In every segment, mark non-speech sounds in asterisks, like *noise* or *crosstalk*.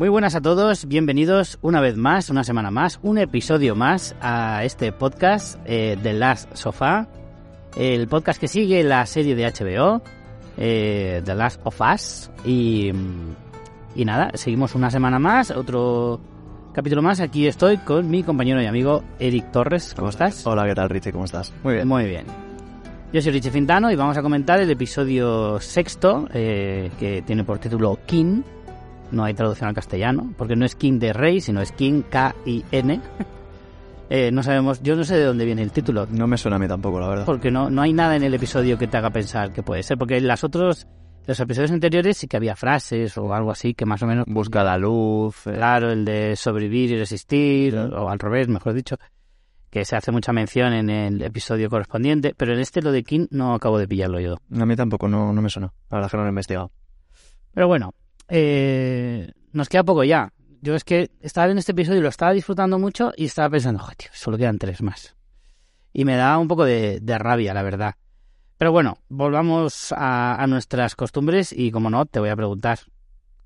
Muy buenas a todos, bienvenidos una vez más, una semana más, un episodio más a este podcast eh, de Last Sofá, el podcast que sigue la serie de HBO, eh, The Last of Us, y, y nada, seguimos una semana más, otro capítulo más, aquí estoy con mi compañero y amigo Eric Torres, ¿cómo estás? Hola, ¿qué tal Richie? ¿Cómo estás? Muy bien. Muy bien. Yo soy Richie Fintano y vamos a comentar el episodio sexto, eh, que tiene por título King, no hay traducción al castellano, porque no es King de Rey, sino es King K-I-N. *laughs* Eh, no sabemos, yo no sé de dónde viene el título. No me suena a mí tampoco, la verdad. Porque no, no hay nada en el episodio que te haga pensar que puede ser, porque en las otros, los episodios anteriores sí que había frases o algo así que más o menos... Busca la luz. eh, Claro, el de sobrevivir y resistir, o al revés, mejor dicho, que se hace mucha mención en el episodio correspondiente, pero en este lo de King no acabo de pillarlo yo. A mí tampoco, no, no me suena. La es que no lo he investigado. Pero bueno, eh, nos queda poco ya. Yo es que estaba viendo este episodio y lo estaba disfrutando mucho y estaba pensando, joder, tío, solo quedan tres más. Y me da un poco de, rabia, la verdad. Pero bueno, volvamos a, a nuestras costumbres y como no, te voy a preguntar,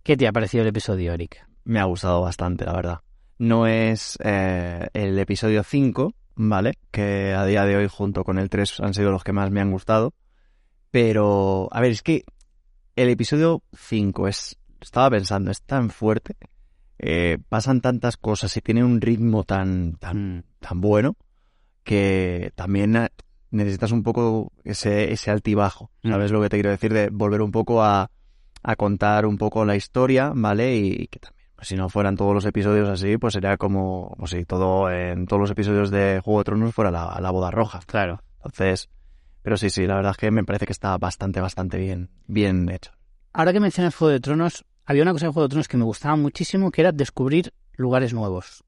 ¿qué te ha parecido el episodio, Eric? Me ha gustado bastante, la verdad. No es eh, el episodio 5, ¿vale? Que a día de hoy, junto con el 3, han sido los que más me han gustado. Pero, a ver, es que el episodio 5 es, estaba pensando, es tan fuerte. eh, pasan tantas cosas y tiene un ritmo tan, tan, tan bueno que también necesitas un poco ese, ese altibajo. ¿Sabes lo que te quiero decir? De volver un poco a, a contar un poco la historia, ¿vale? Y, y que también, pues, si no fueran todos los episodios así, pues sería como, como si todo en todos los episodios de Juego de Tronos fuera la, la boda roja. Claro. Entonces, pero sí, sí, la verdad es que me parece que está bastante, bastante bien, bien hecho. Ahora que mencionas Juego de Tronos, había una cosa en Juego de Tronos que me gustaba muchísimo, que era descubrir lugares nuevos.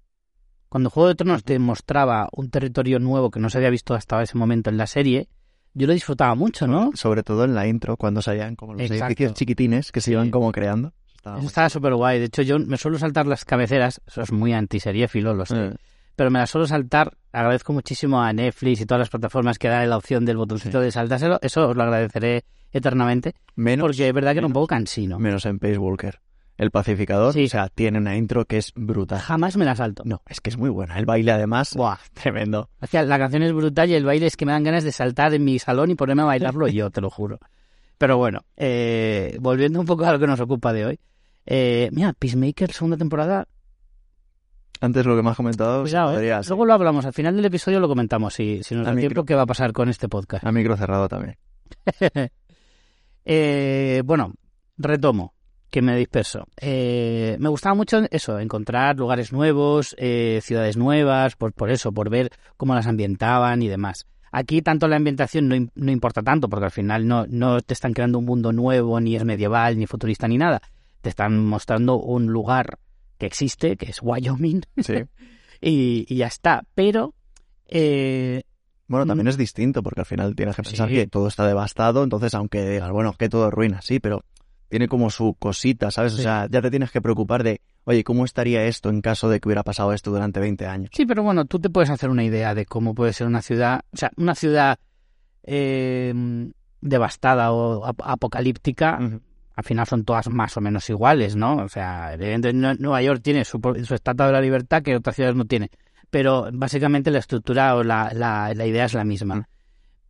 Cuando Juego de Tronos demostraba un territorio nuevo que no se había visto hasta ese momento en la serie, yo lo disfrutaba mucho, ¿no? Sobre todo en la intro, cuando salían como los Exacto. edificios chiquitines que se Sí. iban como creando. Eso estaba súper guay. De hecho, yo me suelo saltar las cabeceras. Eso es muy antiseriéfilo, lo sé. Eh, Pero me las suelo saltar. Agradezco muchísimo a Netflix y todas las plataformas que dan la opción del botoncito Sí. de saltárselo. Eso os lo agradeceré eternamente. menos, Porque es verdad que era un menos. poco cansino. menos en Pace Walker. El pacificador, Sí. o sea, tiene una intro que es brutal. Jamás me la salto. No, es que es muy buena. El baile además, Buah. *laughs* tremendo. O sea, la canción es brutal y el baile es que me dan ganas de saltar en mi salón y ponerme a bailarlo yo, te lo juro. Pero bueno, eh, volviendo un poco a lo que nos ocupa de hoy. Eh, mira, Peacemaker, segunda temporada. Antes lo que me has comentado, Cuidado, ¿eh? Luego lo hablamos. Al final del episodio lo comentamos. Si, si nos da tiempo, ¿qué va a pasar con este podcast? a micro cerrado también. *laughs* Eh, bueno, retomo, que me disperso. Eh, me gustaba mucho eso, encontrar lugares nuevos, eh, ciudades nuevas, por, por eso, por ver cómo las ambientaban y demás. Aquí tanto la ambientación no, no importa tanto, porque al final no, no te están creando un mundo nuevo, ni es medieval, ni futurista, ni nada. Te están mostrando un lugar que existe, que es Wyoming, Sí. *laughs* y, y ya está. Pero eh, Bueno, también es distinto porque al final tienes que pensar Sí. que todo está devastado, entonces aunque digas, bueno, que todo es ruina, sí, pero tiene como su cosita, ¿sabes? O sea, ya te tienes que preocupar de, oye, ¿cómo estaría esto en caso de que hubiera pasado esto durante 20 años? Sí, pero bueno, tú te puedes hacer una idea de cómo puede ser una ciudad, o sea, una ciudad eh, devastada o ap- apocalíptica. Al final son todas más o menos iguales, ¿no? O sea, evidentemente Nueva York tiene su, su estatua de la libertad que otras ciudades no tienen. Pero básicamente la estructura o la, la, la idea es la misma. Mm.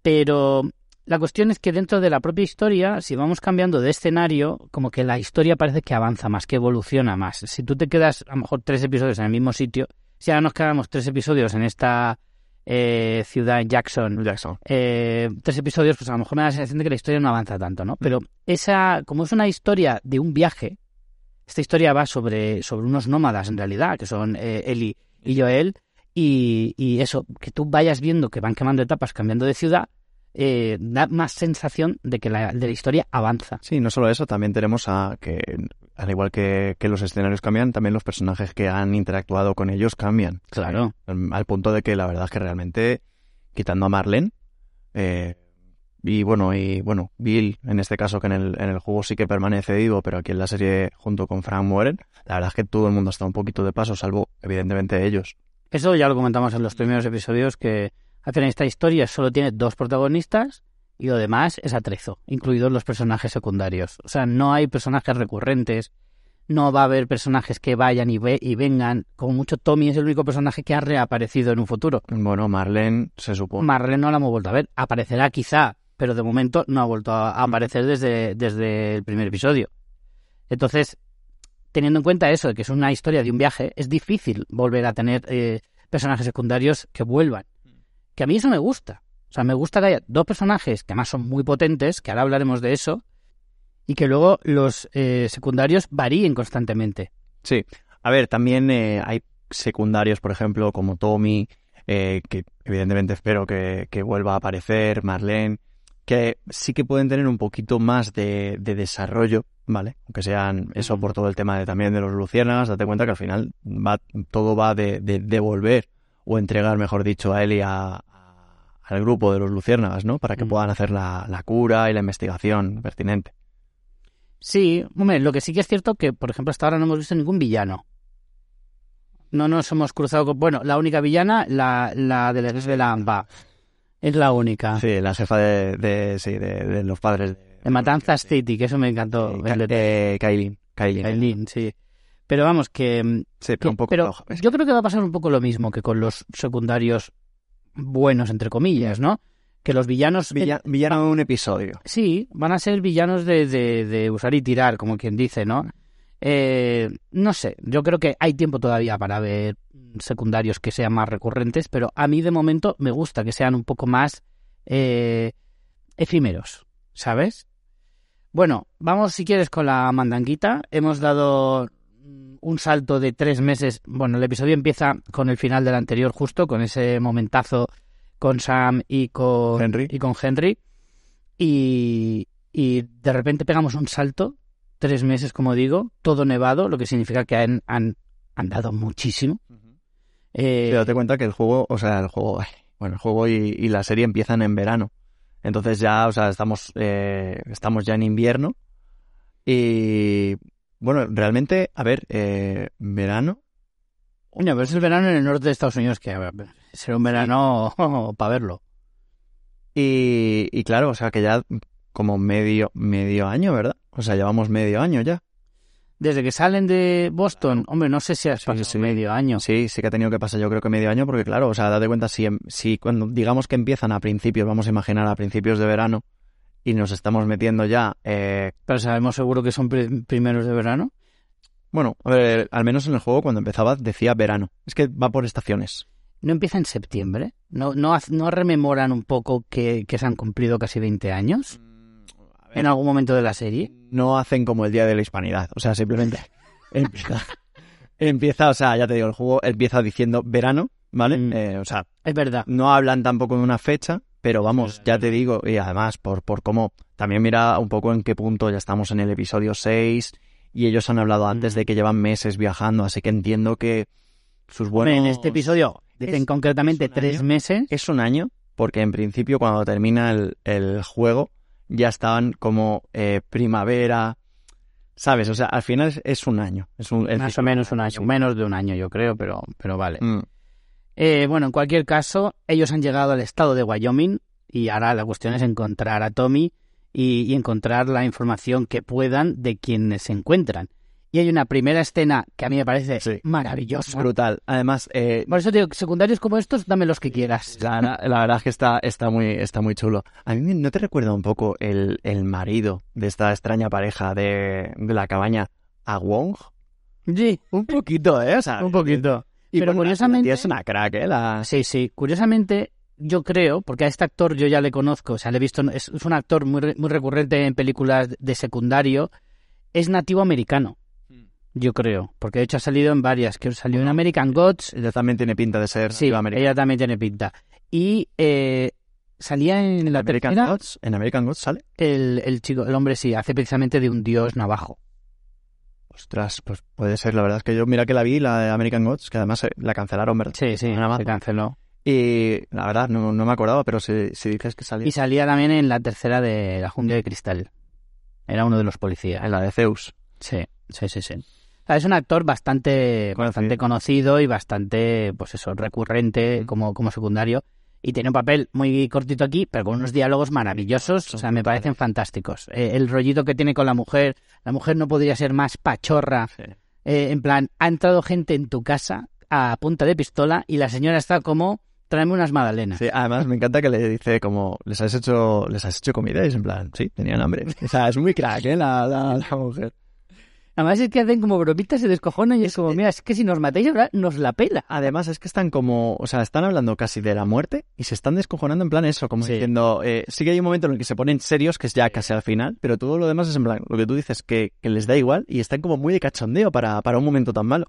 Pero la cuestión es que dentro de la propia historia, si vamos cambiando de escenario, como que la historia parece que avanza más, que evoluciona más. Si tú te quedas a lo mejor tres episodios en el mismo sitio, si ahora nos quedamos tres episodios en esta eh, ciudad en Jackson, Jackson. eh, tres episodios, pues a lo mejor me da la sensación de que la historia no avanza tanto, ¿no? Pero esa, como es una historia de un viaje, Esta historia va sobre, sobre unos nómadas, en realidad, que son eh, Eli y Joel, y, y eso, que tú vayas viendo que van quemando etapas, cambiando de ciudad, eh, da más sensación de que la, de la historia avanza. Sí, no solo eso, también tenemos a que, al igual que, que los escenarios cambian, también los personajes que han interactuado con ellos cambian. Claro. Al punto de que la verdad es que realmente, quitando a Marlene, eh, y bueno, y bueno, Bill, en este caso que en el, en el juego sí que permanece vivo, pero aquí en la serie junto con Frank mueren, la verdad es que todo el mundo está un poquito de paso, salvo evidentemente ellos. Eso ya lo comentamos en los primeros episodios, que al final esta historia solo tiene dos protagonistas y lo demás es atrezo, incluidos los personajes secundarios. O sea, no hay personajes recurrentes, no va a haber personajes que vayan y, ve y vengan. Como mucho, Tommy es el único personaje que ha reaparecido en un futuro. Bueno, Marlene se supone. Marlene no la hemos vuelto a ver. Aparecerá quizá, pero de momento no ha vuelto a aparecer desde, desde el primer episodio. Entonces, teniendo en cuenta eso, de que es una historia de un viaje, es difícil volver a tener eh, personajes secundarios que vuelvan. Que a mí eso me gusta. O sea, me gusta que haya dos personajes que además son muy potentes, que ahora hablaremos de eso, y que luego los eh, secundarios varíen constantemente. Sí. A ver, también eh, hay secundarios, por ejemplo, como Tommy, eh, que evidentemente espero que, que, vuelva a aparecer, Marlene, que sí que pueden tener un poquito más de, de desarrollo, ¿vale? Aunque sean eso por todo el tema de, también de los luciérnagas, date cuenta que al final va, todo va de, de devolver o entregar, mejor dicho, a y a, al grupo de los luciérnagas, ¿no? Para que Mm. puedan hacer la, la cura y la investigación pertinente. Sí, hombre, lo que sí que es cierto que, por ejemplo, hasta ahora no hemos visto ningún villano. No nos hemos cruzado con... Bueno, la única villana, la, la de, de la AMBA. Es la única. Sí, la jefa de, de, sí, de, de los padres de, Matanzas City, que eso me encantó. Sí, eh, Kailin. Kailin. Sí. Pero vamos, que... Sí, que- pero un poco pero yo creo que va a pasar un poco lo mismo que con los secundarios buenos, entre comillas, ¿no? Que los villanos... Villa- villano de un episodio. Sí, van a ser villanos de, de, de usar y tirar, como quien dice, ¿no? Eh, no sé, yo creo que hay tiempo todavía para ver secundarios que sean más recurrentes, pero a mí de momento me gusta que sean un poco más eh, efímeros, ¿sabes? Bueno, vamos si quieres con la mandanguita. Hemos dado un salto de tres meses. Bueno, el episodio empieza con el final del anterior, justo, con ese momentazo con Sam y con Henry. Y con Henry. Y, y de repente pegamos un salto, tres meses, como digo, todo nevado, lo que significa que han, han, han dado muchísimo. Eh, Sí, date cuenta que el juego, o sea, el juego, bueno, el juego y, y la serie empiezan en verano. Entonces ya, o sea, estamos, eh, estamos ya en invierno. Y bueno, realmente, a ver, eh, verano. Coño, pero es el verano en el norte de Estados Unidos, que a ver, será un verano *laughs* para verlo. Y, y claro, o sea, que ya como medio, medio año, ¿verdad? O sea, llevamos medio año ya. Desde que salen de Boston, hombre, no sé si Sí, pasado sí. medio año. Sí, sí que ha tenido que pasar yo creo que medio año, porque claro, o sea, date cuenta, si, si cuando digamos que empiezan a principios, vamos a imaginar a principios de verano, y nos estamos metiendo ya, eh, Pero sabemos seguro que son pri- primeros de verano. bueno, a ver, al menos en el juego cuando empezaba decía verano. Es que va por estaciones. ¿No empieza en septiembre? ¿No, no, no rememoran un poco que, que se han cumplido casi 20 años? ¿En algún momento de la serie? No hacen como el Día de la Hispanidad, o sea, simplemente *laughs* empieza, empieza, o sea, ya te digo, el juego empieza diciendo verano, ¿vale? Mm. Eh, o sea, Es verdad. no hablan tampoco de una fecha, pero vamos, ya te digo, y además por, por cómo, también mira un poco en qué punto ya estamos en el episodio 6 y ellos han hablado antes de que llevan meses viajando, así que entiendo que sus buenos... en este episodio dicen es- concretamente tres año. meses. Es un año, porque en principio cuando termina el, el juego ya estaban como eh, primavera, ¿sabes? O sea, al final es, es un año. Es un, Más o menos un año, menos de un año yo creo, pero, pero vale. Mm. Eh, bueno, en cualquier caso, ellos han llegado al estado de Wyoming y ahora la cuestión es encontrar a Tommy y, y encontrar la información que puedan de quienes se encuentran. Y hay una primera escena que a mí me parece Sí. maravillosa. Brutal. Además, eh, Por eso te digo, secundarios como estos, dame los que quieras. la, la verdad es que está, está, muy, está muy chulo. A mí no te recuerda un poco el, el marido de esta extraña pareja de, de la cabaña a Wong. Sí, Un poquito, ¿eh? O sea, un poquito. Y Pero bueno, la- la curiosamente- tía es una crack, ¿eh? La... Sí, sí. Curiosamente, yo creo, porque a este actor yo ya le conozco, o sea, le he visto, es, es un actor muy, muy recurrente en películas de secundario, es nativo americano. yo creo. Porque de hecho ha salido en varias. Que salió en American Gods. Ella también tiene pinta de ser Sí, ella también tiene pinta. Y eh, salía en la American tercera Gods, en American Gods sale. el, el chico, el hombre sí, hace precisamente de un dios navajo. Ostras, pues puede ser. La verdad es que yo, mira que la vi, la de American Gods, que además eh, la cancelaron, ¿verdad? Sí, sí, se canceló. Y la verdad, no, no me acordaba, pero si, si dices que salía Y salía también en la tercera de La Jungla de Cristal. Era uno de los policías. en la de Zeus. Sí, sí, sí, sí. O sea, es un actor bastante Conocido. bastante conocido y bastante, pues eso, recurrente Mm. como, como secundario. Y tiene un papel muy cortito aquí, pero con unos diálogos maravillosos. O sea, me parecen fantásticos. Eh, el rollito que tiene con la mujer, la mujer no podría ser más pachorra. Eh, en plan, ha entrado gente en tu casa a punta de pistola y la señora está como, tráeme unas magdalenas. Sí, además me encanta que le dice como, ¿les has hecho, les has hecho comida? Y es en plan, sí, tenían hambre. O sea, es muy crack, ¿eh? La, la, la mujer. Además es que hacen como bromitas, se descojonan y es como, mira, es que si nos matáis ahora nos la pela. Además es que están como, o sea, están hablando casi de la muerte y se están descojonando en plan eso, como Sí. diciendo, eh, sí que hay un momento en el que se ponen serios, que es ya casi al final, pero todo lo demás es en plan, lo que tú dices, que, que les da igual y están como muy de cachondeo para, para un momento tan malo.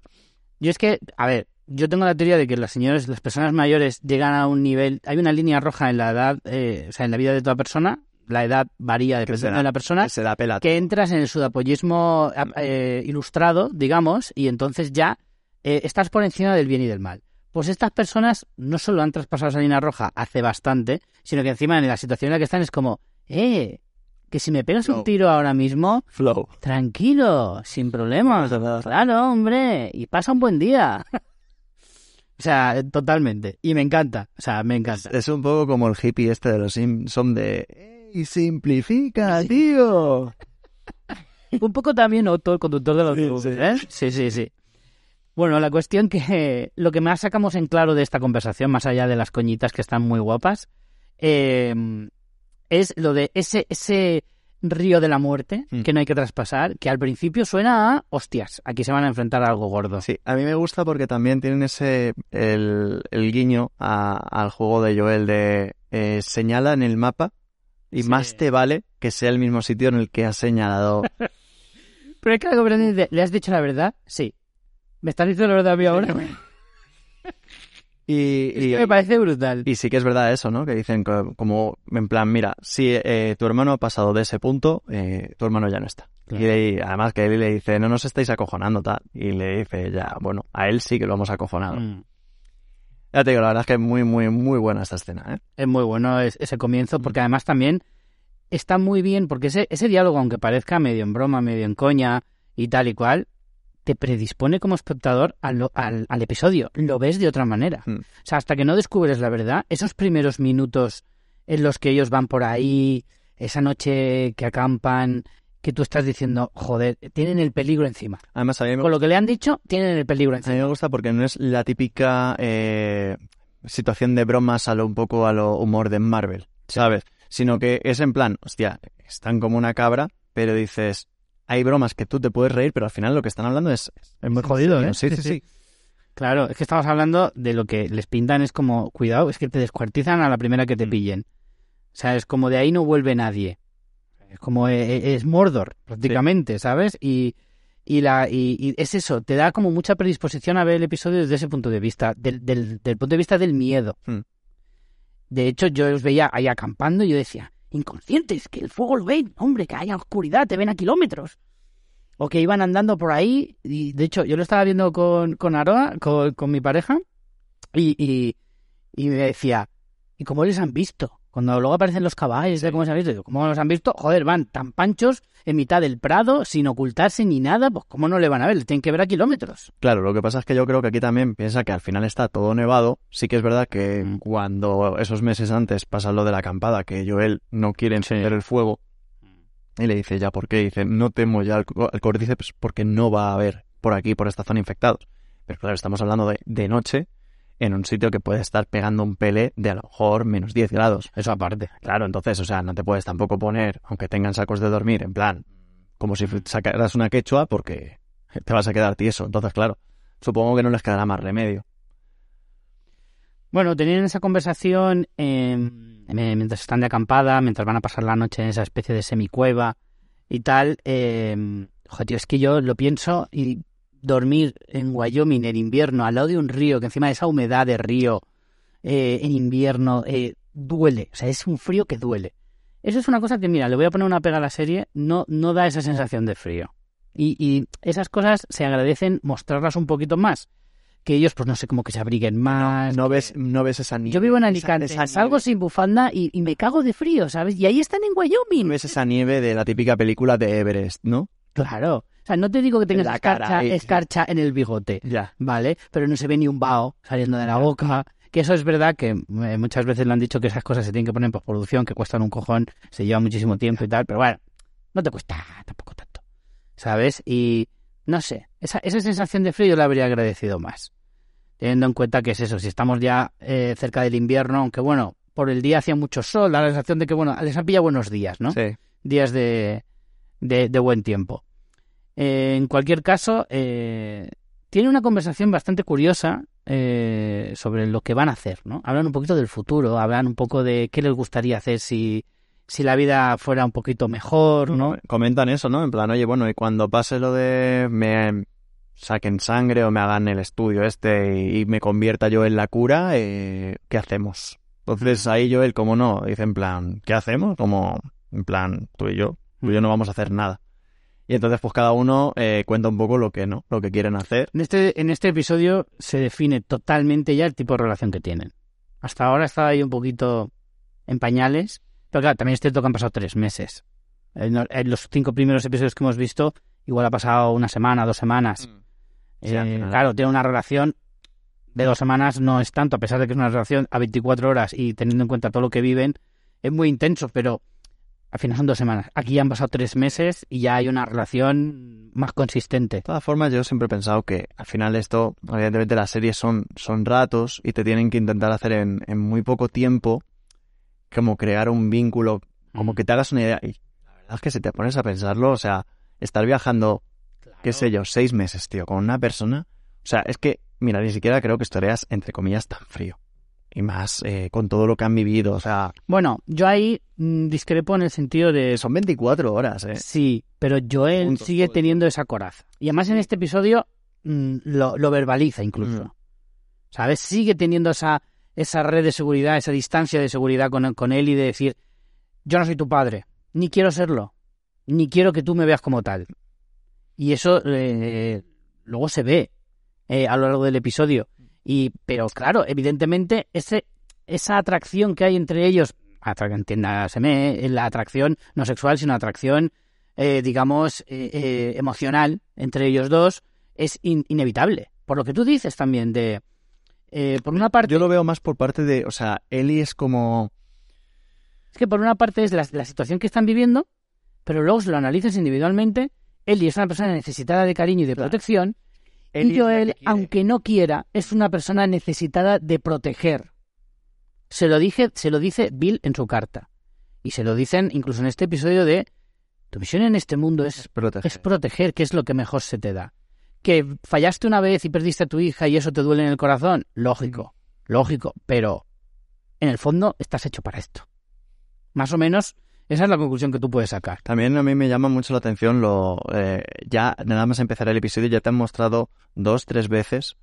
Yo es que, a ver, yo tengo la teoría de que las señores, las personas mayores llegan a un nivel, hay una línea roja en la edad, eh, o sea, en la vida de toda persona, la edad varía dependiendo de la persona, Que se da pela. que entras en el sudapollismo eh, ilustrado, digamos, y entonces ya eh, estás por encima del bien y del mal. Pues estas personas no solo han traspasado esa línea roja hace bastante, sino que encima en la situación en la que están es como, eh, que si me pegas un tiro ahora mismo, Flow. tranquilo, sin problemas. Claro, hombre, y pasa un buen día. o sea, totalmente. Y me encanta, o sea, me encanta. Es un poco como el hippie este de los Simpson de, ¡Ey, simplifica, tío! *laughs* Un poco también Otto, el conductor del Sí, autobús, sí. ¿eh? Sí, sí, sí. Bueno, la cuestión que lo que más sacamos en claro de esta conversación, más allá de las coñitas que están muy guapas, eh, es lo de ese, ese río de la muerte Mm. que no hay que traspasar, que al principio suena a, hostias, aquí se van a enfrentar a algo gordo. Sí, a mí me gusta porque también tienen ese, el, el guiño a- al juego de Joel de eh, señala en el mapa y Sí. más te vale que sea el mismo sitio en el que has señalado. *laughs* Pero es que algo ¿le has dicho la verdad? Sí. ¿Me estás diciendo la verdad a mí ahora? *laughs* y, Es y- que me parece brutal. y sí que es verdad eso, ¿no? Que dicen co- como, en plan, mira, si eh, tu hermano ha pasado de ese punto, eh, tu hermano ya no está. Claro. Y además que él le dice, no nos estáis acojonando, tal. Y le dice, ya, bueno, a él sí que lo hemos acojonado. Mm. Ya te digo, la verdad es que es muy, muy, muy buena esta escena, ¿eh? Es muy bueno es- ese comienzo, porque además también está muy bien, porque ese, ese diálogo, aunque parezca medio en broma, medio en coña y tal y cual, te predispone como espectador al, al, al episodio. Lo ves de otra manera. Mm. O sea, hasta que no descubres la verdad, esos primeros minutos en los que ellos van por ahí, esa noche que acampan, que tú estás diciendo, joder, tienen el peligro encima. Además, a mí me Con lo que le han dicho, tienen el peligro A mí encima. me gusta porque no es la típica eh, situación de bromas a lo un poco a lo humor de Marvel, ¿sabes? Sino que es en plan, hostia, están como una cabra, pero dices, hay bromas que tú te puedes reír, pero al final lo que están hablando es... Es muy jodido, ¿eh? Sí, sí, sí. Claro, es que estamos hablando de lo que les pintan, es como, cuidado, es que te descuartizan a la primera que te pillen. O sea, es como de ahí no vuelve nadie. Es como, eh, eh, es Mordor, prácticamente, ¿sabes? Y, y, la, y, y es eso, te da como mucha predisposición a ver el episodio desde ese punto de vista, del, del, del punto de vista del miedo. Hmm. De hecho, yo los veía ahí acampando y yo decía, inconscientes, que el fuego lo ven, hombre, que haya oscuridad, te ven a kilómetros. O que iban andando por ahí, y de hecho, yo lo estaba viendo con, con Aroa, con, con mi pareja, y, y, y me decía, ¿y cómo les han visto? Cuando luego aparecen los caballos, de cómo se han visto, digo, ¿cómo los han visto? Joder, van tan panchos en mitad del prado, sin ocultarse ni nada, pues ¿cómo no le van a ver? Le tienen que ver a kilómetros. Claro, lo que pasa es que yo creo que aquí también piensa que al final está todo nevado. Sí que es verdad que Mm. cuando esos meses antes pasa lo de la acampada, que Joel no quiere encender el fuego, y le dice, ¿ya por qué? dice, no temo ya al, al pues porque no va a haber por aquí, por esta zona infectados. Pero claro, estamos hablando de, de noche, en un sitio que puede estar pegando un pele de a lo mejor menos 10 grados. Eso aparte. Claro, entonces, o sea, no te puedes tampoco poner, aunque tengan sacos de dormir, en plan, como si sacaras una quechua, porque *laughs* te vas a quedar tieso. Entonces, claro, supongo que no les quedará más remedio. Bueno, tenían esa conversación eh, mientras están de acampada, mientras van a pasar la noche en esa especie de semicueva y tal. Eh, joder, tío, es que yo lo pienso y dormir en Wyoming en invierno, al lado de un río, que encima de esa humedad de río eh, en invierno, eh, duele. O sea, es un frío que duele. Eso es una cosa que, mira, le voy a poner una pega a la serie, no, no da esa sensación de frío. Y, y esas cosas se agradecen mostrarlas un poquito más. Que ellos, pues no sé, como que se abriguen más. No ves, no ves esa nieve. Yo vivo en esa- Alicante, esa salgo nieve. sin bufanda y, y me cago de frío, ¿sabes? Y ahí están en Wyoming. No ves esa nieve de la típica película de Everest, ¿no? Claro. O sea, no te digo que tengas escarcha, cara, eh. escarcha en el bigote, Ya. ¿vale? Pero no se ve ni un vaho saliendo de la boca. Que eso es verdad que eh, muchas veces le han dicho que esas cosas se tienen que poner en postproducción, que cuestan un cojón, se lleva muchísimo tiempo y tal, pero bueno, no te cuesta tampoco tanto, ¿sabes? Y no sé, esa, esa sensación de frío yo la habría agradecido más. Teniendo en cuenta que es eso, si estamos ya eh, cerca del invierno, aunque bueno, por el día hacía mucho sol, la sensación de que, bueno, les han pillado buenos días, ¿no? Sí. días de, de, de buen tiempo. Eh, en cualquier caso, eh, tiene una conversación bastante curiosa eh, sobre lo que van a hacer, ¿no? Hablan un poquito del futuro, hablan un poco de qué les gustaría hacer si, si la vida fuera un poquito mejor, ¿no? Comentan eso, ¿no? En plan, oye, bueno, y cuando pase lo de me saquen sangre o me hagan el estudio este y, y me convierta yo en la cura, eh, ¿qué hacemos? Entonces ahí Joel, como no, dice en plan, ¿qué hacemos? Como, en plan, tú y yo, tú y yo no vamos a hacer nada. Y entonces pues cada uno eh, cuenta un poco lo que no, lo que quieren hacer. En este, en este episodio se define totalmente ya el tipo de relación que tienen. Hasta ahora estaba ahí un poquito en pañales, pero claro, también es cierto que han pasado tres meses. En, en los cinco primeros episodios que hemos visto, igual ha pasado una semana, dos semanas. Sí, Eh, claro, tiene una relación de dos semanas, no es tanto, a pesar de que es una relación a 24 horas y teniendo en cuenta todo lo que viven, es muy intenso, pero al final son dos semanas. Aquí ya han pasado tres meses y ya hay una relación más consistente. De todas formas, yo siempre he pensado que al final esto, evidentemente las series son, son ratos y te tienen que intentar hacer en, en muy poco tiempo como crear un vínculo, como que te hagas una idea. Y la verdad es que si te pones a pensarlo, o sea, estar viajando, qué sé yo, seis meses, tío, con una persona, o sea, es que, mira, ni siquiera creo que estarías, entre comillas, tan frío. Y más eh, con todo lo que han vivido, o sea, Bueno, yo ahí mm, discrepo en el sentido de... son 24 horas, ¿eh? Sí, pero Joel Puntos, sigue teniendo esa coraza. Y además en este episodio mm, lo, lo verbaliza incluso. Mm. ¿Sabes? Sigue teniendo esa, esa red de seguridad, esa distancia de seguridad con, con él y de decir, yo no soy tu padre, ni quiero serlo, ni quiero que tú me veas como tal. Y eso eh, luego se ve eh, a lo largo del episodio. Y, pero claro, evidentemente ese, esa atracción que hay entre ellos, entiéndaseme, eh, la atracción no sexual, sino atracción, eh, digamos, eh, eh, emocional entre ellos dos, es in- inevitable. Por lo que tú dices también de, eh, por una parte, Yo lo veo más por parte de, o sea, Ellie es como... es que por una parte es la, la situación que están viviendo, pero luego si lo analizas individualmente, Ellie es una persona necesitada de cariño y de Claro. protección, Y Joel, aunque no quiera, es una persona necesitada de proteger. Se lo, dije, se lo dice Bill en su carta. Y se lo dicen incluso en este episodio de tu misión en este mundo es, proteger. es proteger, que es lo que mejor se te da. Que fallaste una vez y perdiste a tu hija y eso te duele en el corazón, lógico, lógico, pero en el fondo estás hecho para esto. Más o menos, esa es la conclusión que tú puedes sacar. También a mí me llama mucho la atención lo eh, ya nada más empezar el episodio ya te han mostrado dos tres veces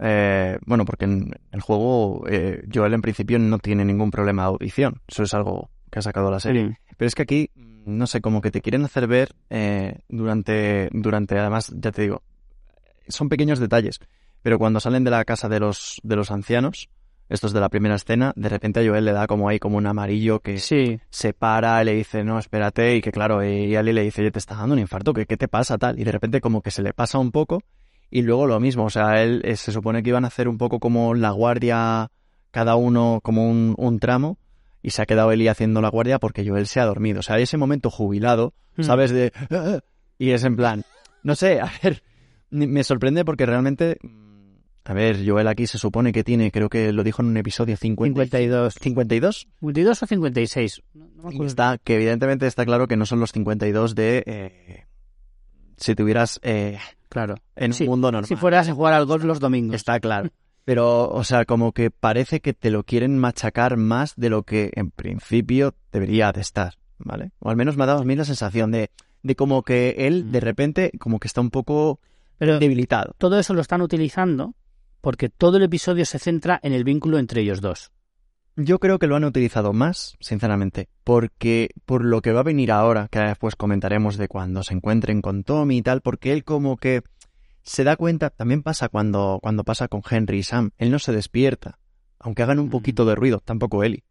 eh, bueno porque en el juego eh, Joel en principio no tiene ningún problema de audición. Eso es algo que ha sacado la serie. Pero es que aquí no sé como que te quieren hacer ver eh, durante durante además ya te digo son pequeños detalles pero cuando salen de la casa de los de los ancianos estos de la primera escena de repente a Joel le da como ahí como un amarillo que Sí, se para y le dice, no, espérate, y que claro, y Ali le dice, oye, te está dando un infarto, ¿qué, qué te pasa tal? Y de repente como que se le pasa un poco, y luego lo mismo, o sea, él eh, se supone que iban a hacer un poco como la guardia, cada uno como un, un tramo, y se ha quedado Eli haciendo la guardia porque Joel se ha dormido. O sea, hay ese momento jubilado, Hmm. ¿sabes? De... "Ah", y es en plan, no sé, a ver, *laughs* me sorprende porque realmente... A ver, Joel aquí se supone que tiene, creo que lo dijo en un episodio 50, 52. 52. 52 o 56. No, no me está, que evidentemente está claro que no son los 52 de eh, si tuvieras eh, Claro. en Sí, un mundo normal. Si fueras a jugar al golf los domingos. Está claro. Pero, o sea, como que parece que te lo quieren machacar más de lo que en principio debería de estar, ¿vale? O al menos me ha dado a mí la sensación de, de como que él, de Mm. repente, como que está un poco Pero debilitado. todo eso lo están utilizando porque todo el episodio se centra en el vínculo entre ellos dos. Yo creo que lo han utilizado más, sinceramente, porque por lo que va a venir ahora, que después comentaremos de cuando se encuentren con Tommy y tal, porque él como que se da cuenta, también pasa cuando, cuando pasa con Henry y Sam, él no se despierta, aunque hagan un Mm. poquito de ruido, tampoco Ellie.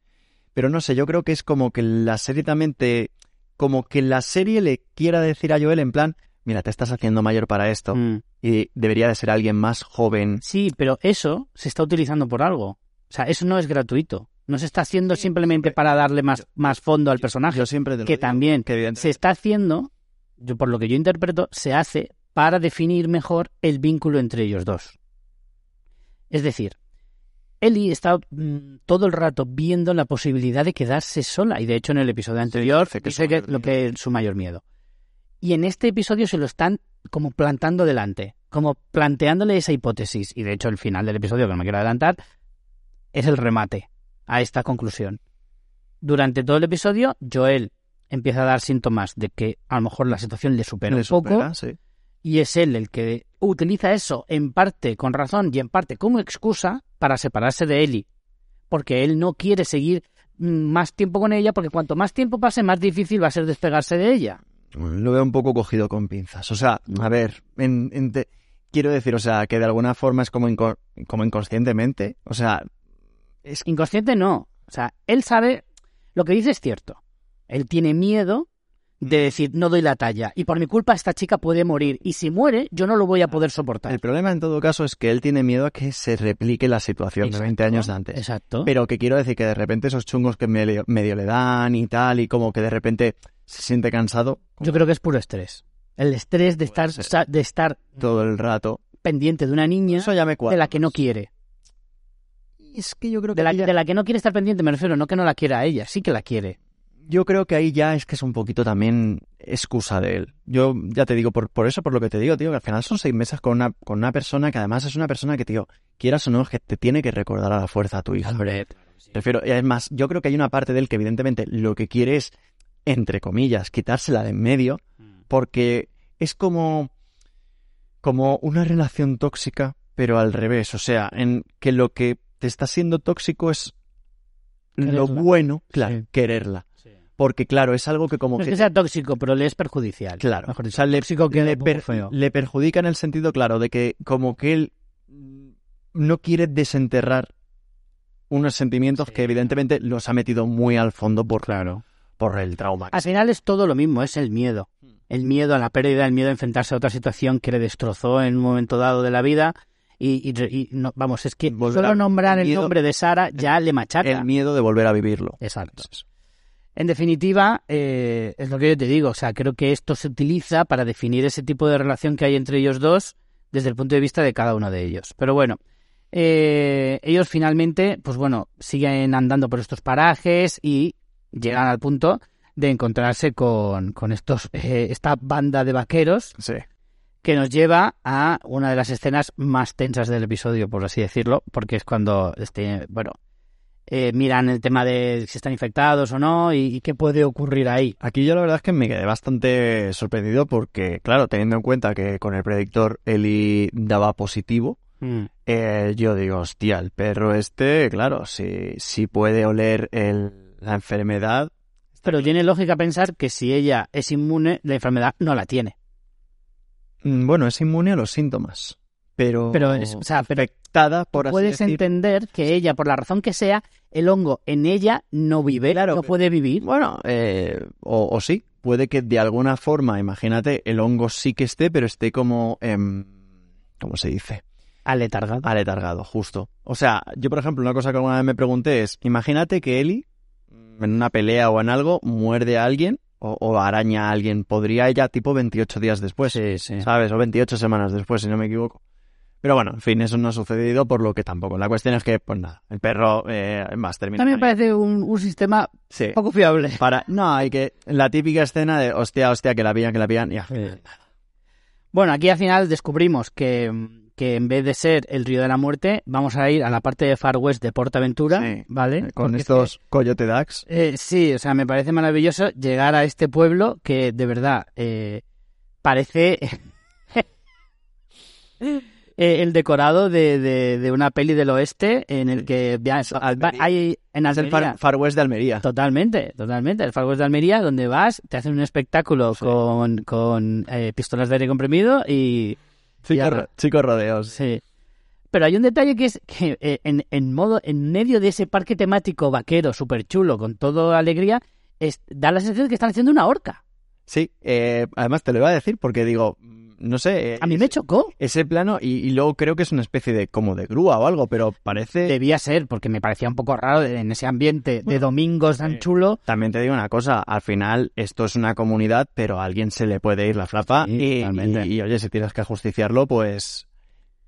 Pero no sé, yo creo que es como que la serie también te... como que la serie le quiera decir a Joel en plan, mira, te estás haciendo mayor para esto Mm. y debería de ser alguien más joven. Sí, pero eso se está utilizando por algo. O sea, eso no es gratuito. No se está haciendo simplemente para darle más, más fondo al personaje. Yo siempre te lo que digo, también que se está haciendo, yo, por lo que yo interpreto, se hace para definir mejor el vínculo entre ellos dos. Es decir, Ellie está mm, todo el rato viendo la posibilidad de quedarse sola y de hecho en el episodio anterior dice que es dice que lo que es su mayor miedo. Y en este episodio se lo están como plantando delante, como planteándole esa hipótesis y de hecho el final del episodio que no me quiero adelantar es el remate a esta conclusión. Durante todo el episodio Joel empieza a dar síntomas de que a lo mejor la situación le supera Le un poco sí. y es él el que utiliza eso en parte con razón y en parte como excusa para separarse de Ellie, porque él no quiere seguir mm, más tiempo con ella, porque cuanto más tiempo pase, más difícil va a ser despegarse de ella. Lo veo un poco cogido con pinzas. O sea, a ver, en- en te- quiero decir, o sea, que de alguna forma es como, inco- como inconscientemente. O sea, es Inconsciente no, o sea, él sabe, lo que dice es cierto, él tiene miedo de decir no doy la talla y por mi culpa esta chica puede morir y si muere yo no lo voy a poder soportar. el problema en todo caso es que él tiene miedo a que se replique la situación de 20 años de antes. Exacto. Pero que quiero decir que de repente esos chungos que medio, medio le dan y tal, y como que de repente se siente cansado Yo creo que es puro estrés. El estrés de estar, de estar todo el rato. pendiente de una niña Eso ya me de la que no quiere. Es que yo creo que De la, de la que no quiere estar pendiente, me refiero, no que no la quiera a ella, sí que la quiere. yo creo que ahí ya es que es un poquito también excusa de él. Yo ya te digo, por, por eso, por lo que te digo, tío, que al final son seis meses con una, con una persona que además es una persona que, tío, quieras o no, que te tiene que recordar a la fuerza a tu hija. Prefiero, y además, yo creo que hay una parte de él que evidentemente lo que quiere es, entre comillas, quitársela de en medio, porque es como, como una relación tóxica, pero al revés. O sea, en que lo que te está siendo tóxico es lo bueno, claro, Sí. quererla. Porque, claro, es algo que como No es que... que sea tóxico, pero le es perjudicial. Claro, Mejor o sea, le, tóxico que le, un poco per- feo. le perjudica en el sentido, claro, de que como que él mm, no quiere desenterrar unos sentimientos Sí, que evidentemente los ha metido muy al fondo por, Claro. Por el trauma. Al final es todo lo mismo, es el miedo. El miedo a la pérdida, el miedo a enfrentarse a otra situación que le destrozó en un momento dado de la vida. Y, y- y no, vamos, es que Volver solo nombrar el miedo- nombre de Sara ya le machaca. El miedo de volver a vivirlo. Exacto. En definitiva, eh, es lo que yo te digo. O sea, creo que esto se utiliza para definir ese tipo de relación que hay entre ellos dos desde el punto de vista de cada uno de ellos. Pero bueno, eh, ellos finalmente, pues bueno, siguen andando por estos parajes y llegan al punto de encontrarse con, con estos, eh, esta banda de vaqueros Sí. que nos lleva a una de las escenas más tensas del episodio, por así decirlo, porque es cuando, este, bueno, eh, miran el tema de si están infectados o no y, y qué puede ocurrir ahí. Aquí yo la verdad es que me quedé bastante sorprendido porque, claro, teniendo en cuenta que con el predictor Eli daba positivo, eh, yo digo, hostia, el perro este, claro, si, si puede oler el, la enfermedad, Pero tiene lógica pensar que si ella es inmune, la enfermedad no la tiene. Mm, Bueno, es inmune a los síntomas, pero, Pero es- o sea, pero afectada por así Puedes decir. entender que ella, por la razón que sea, el hongo en ella no vive, Claro, no pero- puede vivir. Bueno, eh, o, o sí, puede que de alguna forma, imagínate, el hongo sí que esté, pero esté como, em, ¿cómo se dice? Aletargado. Aletargado, justo. O sea, yo por ejemplo, una cosa que alguna vez me pregunté es, imagínate que Eli, en una pelea o en algo, muerde a alguien o, o araña a alguien. Podría ella tipo 28 días después. Sí, sí. ¿sabes? O 28 semanas después, si no me equivoco. Pero bueno, en fin, eso no ha sucedido, por lo que tampoco. La cuestión es que, pues nada, el perro eh, más termina. También parece un, un sistema Sí. poco fiable. Para, no, hay que. La típica escena de hostia, hostia, que la pillan, que la pillan. Ya. Bueno, aquí al final descubrimos que, que en vez de ser el río de la muerte, vamos a ir a la parte de Far West de Portaventura, Sí. ¿vale? Con Porque estos Coyote Dax. Eh, sí, o sea, me parece maravilloso llegar a este pueblo que de verdad eh, parece *laughs* eh, el decorado de, de, de una peli del oeste en el que Almería. hay en Es el Almería. Far, Far West de Almería. Totalmente, totalmente. El Far West de Almería, donde vas, te hacen un espectáculo con, con eh, pistolas de aire comprimido y... Chicos, ro- rodeos. Sí. Pero hay un detalle que es que eh, en, en modo, en medio de ese parque temático vaquero súper chulo, con toda alegría, es- da la sensación de que están haciendo una horca. Sí, eh, además te lo iba a decir porque digo, no sé. A mí me chocó. Ese plano, y, y luego creo que es una especie de como de grúa o algo, pero parece. Debía ser, porque me parecía un poco raro en ese ambiente de domingos tan eh, chulo. También te digo una cosa, al final esto es una comunidad, pero a alguien se le puede ir la flapa Sí, y, totalmente. y- y, oye, si tienes que ajusticiarlo, pues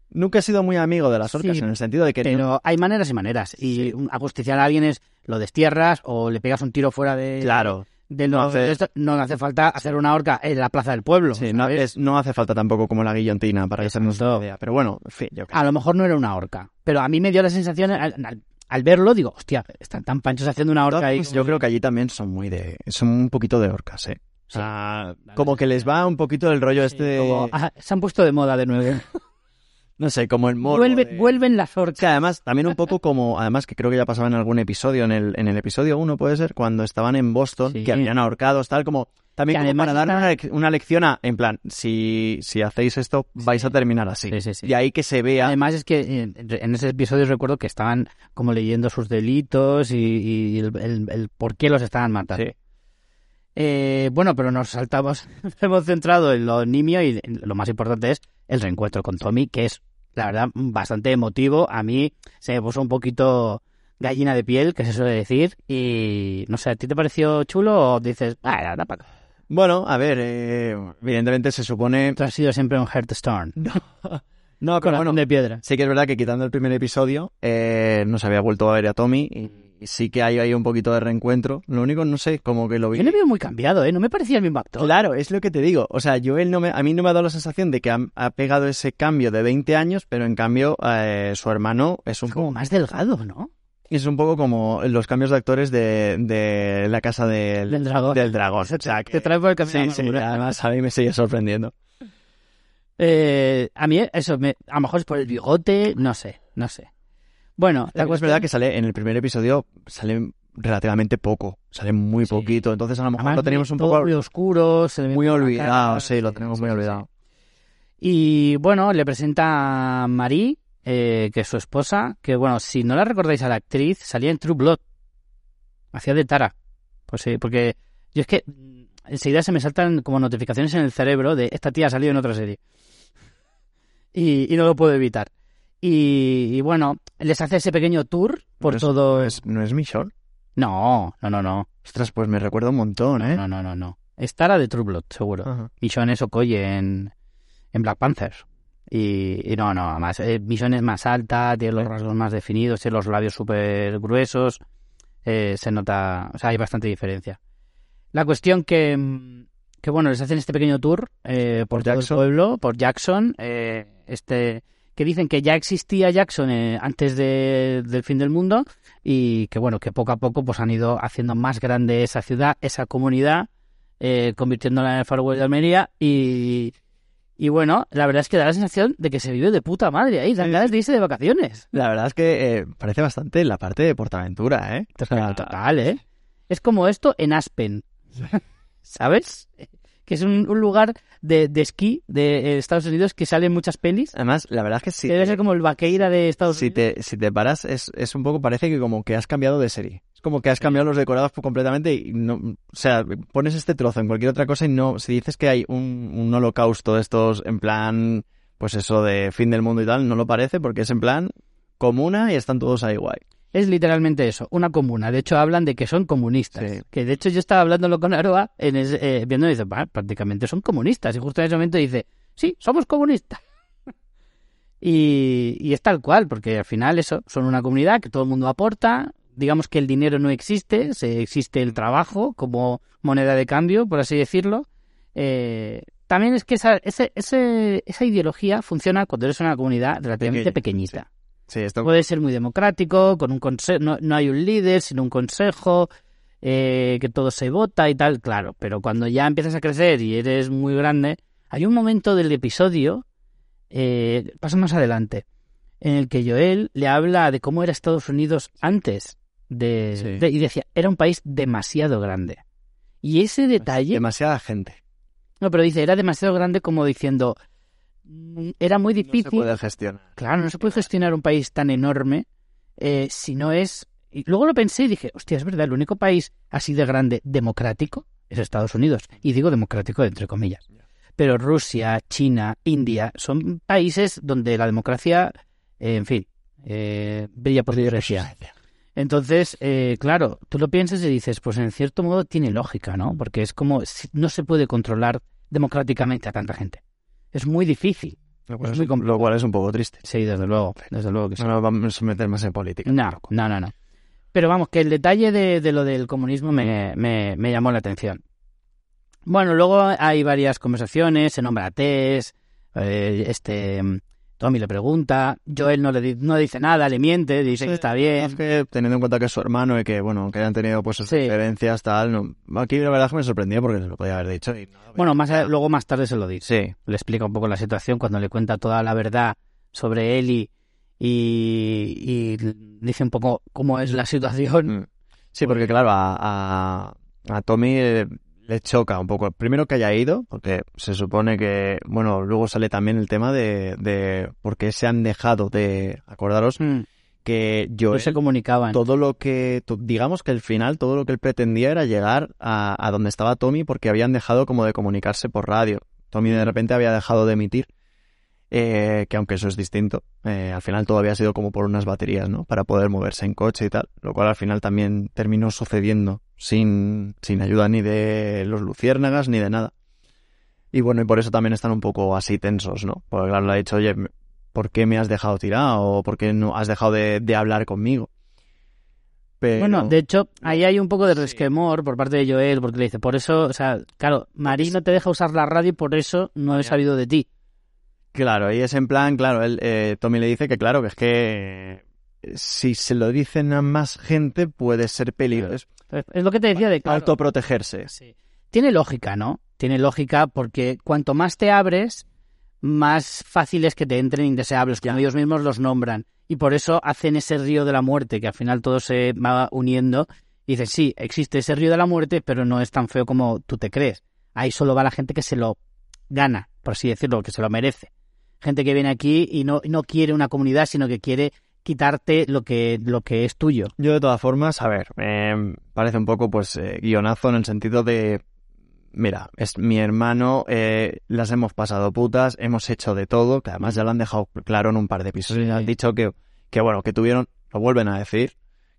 nunca he sido muy amigo de las orcas Sí, en el sentido de que no- Pero hay maneras y maneras. Y Sí. ajusticiar a alguien es lo destierras o le pegas un tiro fuera de... claro, no, esto- no hace falta hacer una horca en la plaza del pueblo. sí, no, es- no hace falta tampoco como la guillotina para hacernos Exacto. una idea, pero bueno, en fin, yo qué A lo mejor no era una horca. Pero a mí me dio la sensación, al, al- al verlo, digo, hostia, están tan panchos haciendo una horca ahí. Yo creo que allí también son muy de, son un poquito de orcas, eh. O sea, como que les va un poquito el rollo este Como, ah, se han puesto de moda de nuevo. *laughs* no sé, como el morbo Vuelve- de- Vuelven las orcas. Que además, también un poco como, además que creo que ya pasaba en algún episodio, en el, en el episodio 1 puede ser, cuando estaban en Boston, Sí. que habían ahorcados, tal como, también como para dar una, una lección a, en plan, si, si hacéis esto, vais a terminar así. Sí, sí, sí. Y ahí que se vea, Además es que eh, en ese episodio recuerdo que estaban como leyendo sus delitos y, y el, el- el por qué los estaban matando. Eh, bueno, pero nos saltamos, *laughs* nos hemos centrado en lo nimio y lo más importante es el reencuentro con Tommy, que es, la verdad, bastante emotivo. A mí se me puso un poquito gallina de piel, que se suele decir, y no sé, ¿a ti te pareció chulo o dices, ah, la verdad, Paco, bueno, a ver, eh, evidentemente se supone, tú has sido siempre un Hearthstone, *laughs* no, con pero bueno, de piedra? sí que es verdad que quitando el primer episodio, eh, no se había vuelto a ver a Tommy, y sí que hay ahí un poquito de reencuentro, lo único, no sé, como que lo vi. Yo le veo muy cambiado, ¿eh? No me parecía el mismo actor. Claro, es lo que te digo. O sea, yo él no me, a mí no me ha dado la sensación de que ha, ha pegado ese cambio de 20 años, pero en cambio eh, su hermano es un, Es como poco, más delgado, ¿no? es un poco como los cambios de actores de, de la casa del, Del dragón. del dragón. O sea, Te que- trae por el camino sí, sí, además a mí me sigue sorprendiendo. Eh, a mí eso, me, a lo mejor es por el bigote, no sé, no sé. Bueno, la Es verdad que sale en el primer episodio, sale relativamente poco, sale muy Sí. poquito, entonces a lo mejor además lo teníamos un poco muy oscuro, se muy olvidado, cara, sí, lo tenemos muy sí, olvidado. Y bueno, le presenta a Marie, eh, que es su esposa, que bueno, si no la recordáis a la actriz, salía en True Blood. Hacía de Tara. Pues sí, porque yo es que enseguida se me saltan como notificaciones en el cerebro de esta tía ha salido en otra serie. *laughs* Y, y no lo puedo evitar. Y, y bueno, les hace ese pequeño tour por No es- todo. ¿No es, no es Michonne? No, no, no, no. Ostras, pues me recuerda un montón, ¿eh? No, no, no, no. Es Tara de True Blood, seguro. Ajá. Michonne es Okoye en, en Black Panther. Y, y no, no, además, eh, Michonne es más alta, tiene los rasgos más definidos, tiene los labios súper gruesos. eh, se nota, o sea, hay bastante diferencia. La cuestión que, que bueno, les hacen este pequeño tour eh, por, Por todo Jackson. el pueblo, por Jackson, eh, este que dicen que ya existía Jackson eh, antes de- del fin del mundo y que bueno, que poco a poco pues han ido haciendo más grande esa ciudad, esa comunidad, eh, convirtiéndola en el Far West de Almería y, y bueno, la verdad es que da la sensación de que se vive de puta madre ahí, dan ganas de irse de vacaciones. La verdad es que eh, parece bastante la parte de Portaventura, ¿eh? O sea, Total, ¿eh? Es como esto en Aspen, *laughs* ¿sabes? Que es un, un lugar de, de esquí de eh, Estados Unidos que sale en muchas pelis. Además, la verdad es que si, que debe ser como el vaqueira de Estados si, Unidos. te, si te paras, es, es un poco, parece que como que has cambiado de serie. Es como que has cambiado los decorados completamente y no, o sea, pones este trozo en cualquier otra cosa y no, si dices que hay un, un holocausto de estos en plan, pues eso de fin del mundo y tal, no lo parece porque es en plan comuna y están todos ahí guay. Es literalmente eso, una comuna. De hecho, hablan de que son comunistas. Sí. Que de hecho yo estaba hablándolo con Aroa, en ese- eh, viendo y dice, "Bah, prácticamente son comunistas. Y justo en ese momento dice, sí, somos comunistas. *laughs* y, y es tal cual, porque al final eso, son una comunidad que todo el mundo aporta. Digamos que el dinero no existe, se existe el trabajo como moneda de cambio, por así decirlo. Eh, también es que esa, ese, ese- esa ideología funciona cuando eres una comunidad relativamente Pequeña, pequeñita. Sí, esto Puede ser muy democrático, con un consejo, no, no hay un líder, sino un consejo, eh, que todo se vota y tal, claro, pero cuando ya empiezas a crecer y eres muy grande, hay un momento del episodio eh, pasa más adelante, en el que Joel le habla de cómo era Estados Unidos antes de, Sí. de- y decía, era un país demasiado grande. Y ese detalle, Demasiada gente. no, pero dice, era demasiado grande como diciendo, era muy No se difícil. puede gestionar. Claro, no se puede gestionar un país tan enorme eh, si no es... Y luego lo pensé y dije, hostia, es verdad, el único país así de grande democrático es Estados Unidos. Y digo democrático entre comillas. Pero Rusia, China, India son países donde la democracia, eh, en fin, eh, brilla por iglesia. Entonces, eh, claro, tú lo piensas y dices, pues en cierto modo tiene lógica, ¿no? Porque es como, no se puede controlar democráticamente a tanta gente. Es muy difícil. Lo cual Es es, muy complicado. lo cual es un poco triste. Sí, desde luego, desde luego que sí. No nos vamos a meter más en política. No, no, no, no. Pero vamos, que el detalle de, de lo del comunismo me, me, me llamó la atención. Bueno, luego hay varias conversaciones, se nombra a Tess, eh, este, Tommy le pregunta, Joel no le di- no dice nada, le miente, dice que está bien. Es que teniendo en cuenta que es su hermano y que, bueno, que hayan tenido pues sus Sí. diferencias, tal, no. Aquí la verdad es que me sorprendió porque se lo podía haber dicho. y Bueno, más a- luego más tarde se lo dice. Sí, Le explica un poco la situación cuando le cuenta toda la verdad sobre Eli y, y dice un poco cómo es la situación. Mm. Sí, porque claro, a, a, a Tommy eh, le choca un poco. Primero que haya ido, porque se supone que, bueno, luego sale también el tema de, de por qué se han dejado de, acordaros, Mm, que no Joel, se comunicaban. todo lo que, digamos que el final, todo lo que él pretendía era llegar a, a donde estaba Tommy porque habían dejado como de comunicarse por radio. Tommy de repente había dejado de emitir, eh, que aunque eso es distinto, eh, al final todo había sido como por unas baterías, ¿no? Para poder moverse en coche y tal, lo cual al final también terminó sucediendo sin, sin ayuda ni de los luciérnagas ni de nada. Y bueno, y por eso también están un poco así tensos, ¿no? Porque claro, le ha dicho, oye, ¿por qué me has dejado tirado? ¿O por qué no has dejado de, de hablar conmigo? Pero... Bueno, de hecho, ahí hay un poco de Sí. resquemor por parte de Joel, porque le dice, por eso, o sea, claro, Marí no te deja usar la radio y por eso no he sabido de ti. Claro, y es en plan, claro, él, eh, Tommy le dice que claro, que es que si se lo dicen a más gente puede ser peligroso. Es lo que te decía de claro, autoprotegerse. sí. Tiene lógica, ¿no? Tiene lógica porque cuanto más te abres, más fácil es que te entren indeseables, como ellos mismos los nombran. Y por eso hacen ese río de la muerte, que al final todo se va uniendo. Y dices, sí, existe ese río de la muerte, pero no es tan feo como tú te crees. Ahí solo va la gente que se lo gana, por así decirlo, que se lo merece. Gente que viene aquí y no, no quiere una comunidad, sino que quiere quitarte lo que, lo que es tuyo. Yo de todas formas, a ver, me parece un poco pues eh, guionazo en el sentido de, mira, es mi hermano, eh, las hemos pasado putas, hemos hecho de todo, que además ya lo han dejado claro en un par de episodios, Sí. han dicho que, que bueno, que tuvieron, lo vuelven a decir,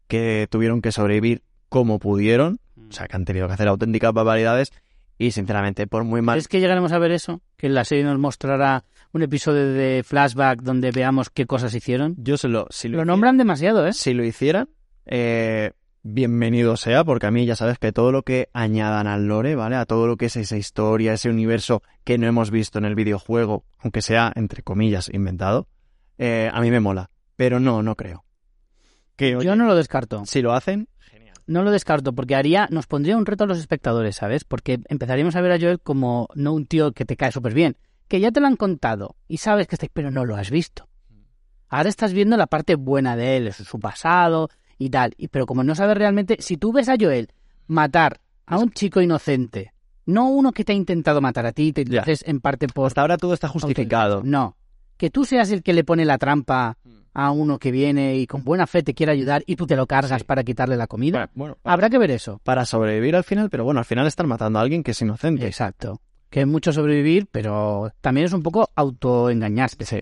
que tuvieron que sobrevivir como pudieron, o sea, que han tenido que hacer auténticas barbaridades y sinceramente por muy mal ¿Es que llegaremos a ver eso? Que la serie nos mostrará un episodio de flashback donde veamos qué cosas hicieron. yo se lo si lo, Lo hiciera- nombran demasiado, ¿eh? si lo hicieran eh, bienvenido sea porque a mí ya sabes que todo lo que añadan al lore vale a todo lo que es esa historia ese universo que no hemos visto en el videojuego aunque sea entre comillas inventado eh, a mí me mola pero no no creo que oye, Yo no lo descarto. si lo hacen genial No lo descarto porque haría, nos pondría un reto a los espectadores, ¿sabes? Porque empezaríamos a ver a Joel como no un tío que te cae súper bien, que ya te lo han contado y sabes que está, pero no lo has visto. Ahora estás viendo la parte buena de él, su pasado y tal. Y, pero como no sabes realmente, si tú ves a Joel matar a un chico inocente, no uno que te ha intentado matar a ti, te dices en parte por hasta ahora todo está justificado no. Que tú seas el que le pone la trampa Mm. a uno que viene y con buena fe te quiere ayudar y tú te lo cargas para quitarle la comida. bueno Habrá que ver eso. para sobrevivir al final pero bueno al final están matando a alguien que es inocente Exacto. Que es mucho sobrevivir, pero también es un poco autoengañarse. sí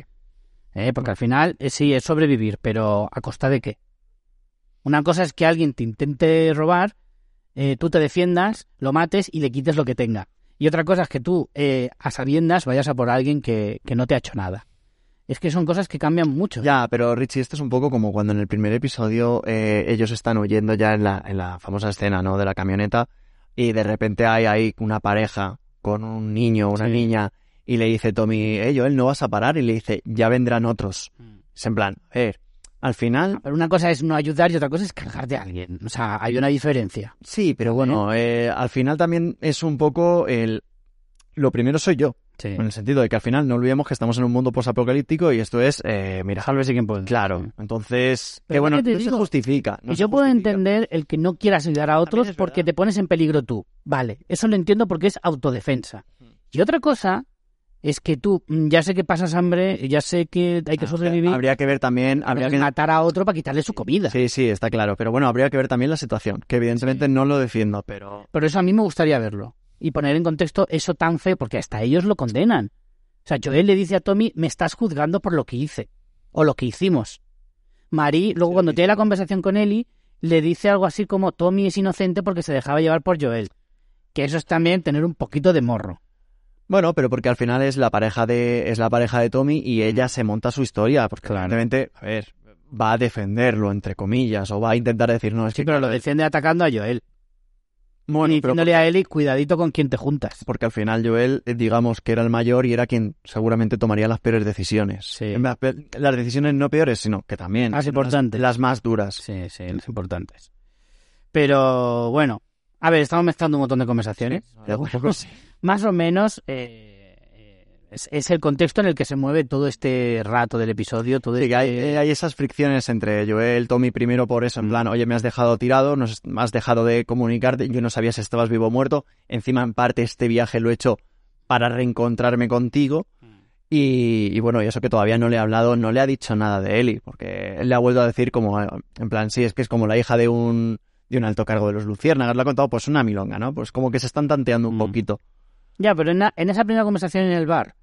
¿eh? Porque al final eh, sí es sobrevivir, pero ¿a costa de qué? Una cosa es que alguien te intente robar, eh, tú te defiendas, lo mates y le quites lo que tenga. Y otra cosa es que tú, eh, a sabiendas, vayas a por alguien que, que no te ha hecho nada. Es que son cosas que cambian mucho. Ya, pero Richie, esto es un poco como cuando en el primer episodio eh, ellos están huyendo ya en la, en la famosa escena, ¿no? De la camioneta y de repente hay ahí una pareja con un niño, una Sí. niña y le dice Tommy, eh, Joel, no vas a parar y le dice, ya vendrán otros. Mm. Es en plan, a ver, al final, Pero una cosa es no ayudar y otra cosa es cargarte a alguien. O sea, hay una diferencia. sí, pero bueno, eh, al final también es un poco el, lo primero soy yo. Sí. En el sentido de que al final no olvidemos que estamos en un mundo posapocalíptico y esto es, eh, mira, Sálvese quien puede. claro. Entonces, Pero que bueno, no se justifica. no y se yo puedo justifica. entender el que no quieras ayudar a otros porque verdad. te pones en peligro tú. Vale, eso lo entiendo porque es autodefensa. Y otra cosa es que tú, mm, ya sé que pasas hambre, ya sé que hay que Ah, sobrevivir, Habría que ver también, habría que matar a otro para quitarle su comida. Sí, sí, está claro. Pero bueno, habría que ver también la situación, que evidentemente no lo defiendo, pero... Pero eso a mí me gustaría verlo. Y poner en contexto eso tan feo, porque hasta ellos lo condenan. O sea, Joel le dice a Tommy, me estás juzgando por lo que hice. O lo que hicimos. Marie, luego Sí, cuando sí, tiene la conversación con Ellie, le dice algo así como, Tommy es inocente porque se dejaba llevar por Joel. Que eso es también tener un poquito de morro. Bueno, pero porque al final es la pareja de es la pareja de Tommy y ella se monta su historia, porque a ver, va a defenderlo entre comillas o va a intentar decir, no, es Sí, que pero lo defiende atacando a Joel. Bueno, y pero diciéndole a Ellie, cuidadito con quien te juntas. porque al final Joel, eh, digamos que era el mayor y era quien seguramente tomaría las peores decisiones. Sí. Las decisiones no peores, sino que también Más las- importantes. las más duras. Sí, sí, los importantes. Pero bueno, a ver, estamos mezclando un montón de conversaciones. pero bueno, *laughs* más o menos eh, es, es el contexto en el que se mueve todo este rato del episodio. Todo Sí, que hay, este- hay esas fricciones entre Joel, Tommy primero por eso, en Mm. plan, oye, me has dejado tirado, nos me has dejado de comunicarte, yo no sabía si estabas vivo o muerto. Encima, en parte, este viaje lo he hecho para reencontrarme contigo. Y, y bueno, y eso que todavía no le he hablado, no le ha dicho nada de Eli, porque él le ha vuelto a decir como, eh, en plan, sí, es que es como la hija de un, de un alto cargo de los Luciérnagas, le ha contado pues una milonga, ¿no? Pues como que se están tanteando un Mm. poquito. Ya, pero en, la- en esa primera conversación en el bar.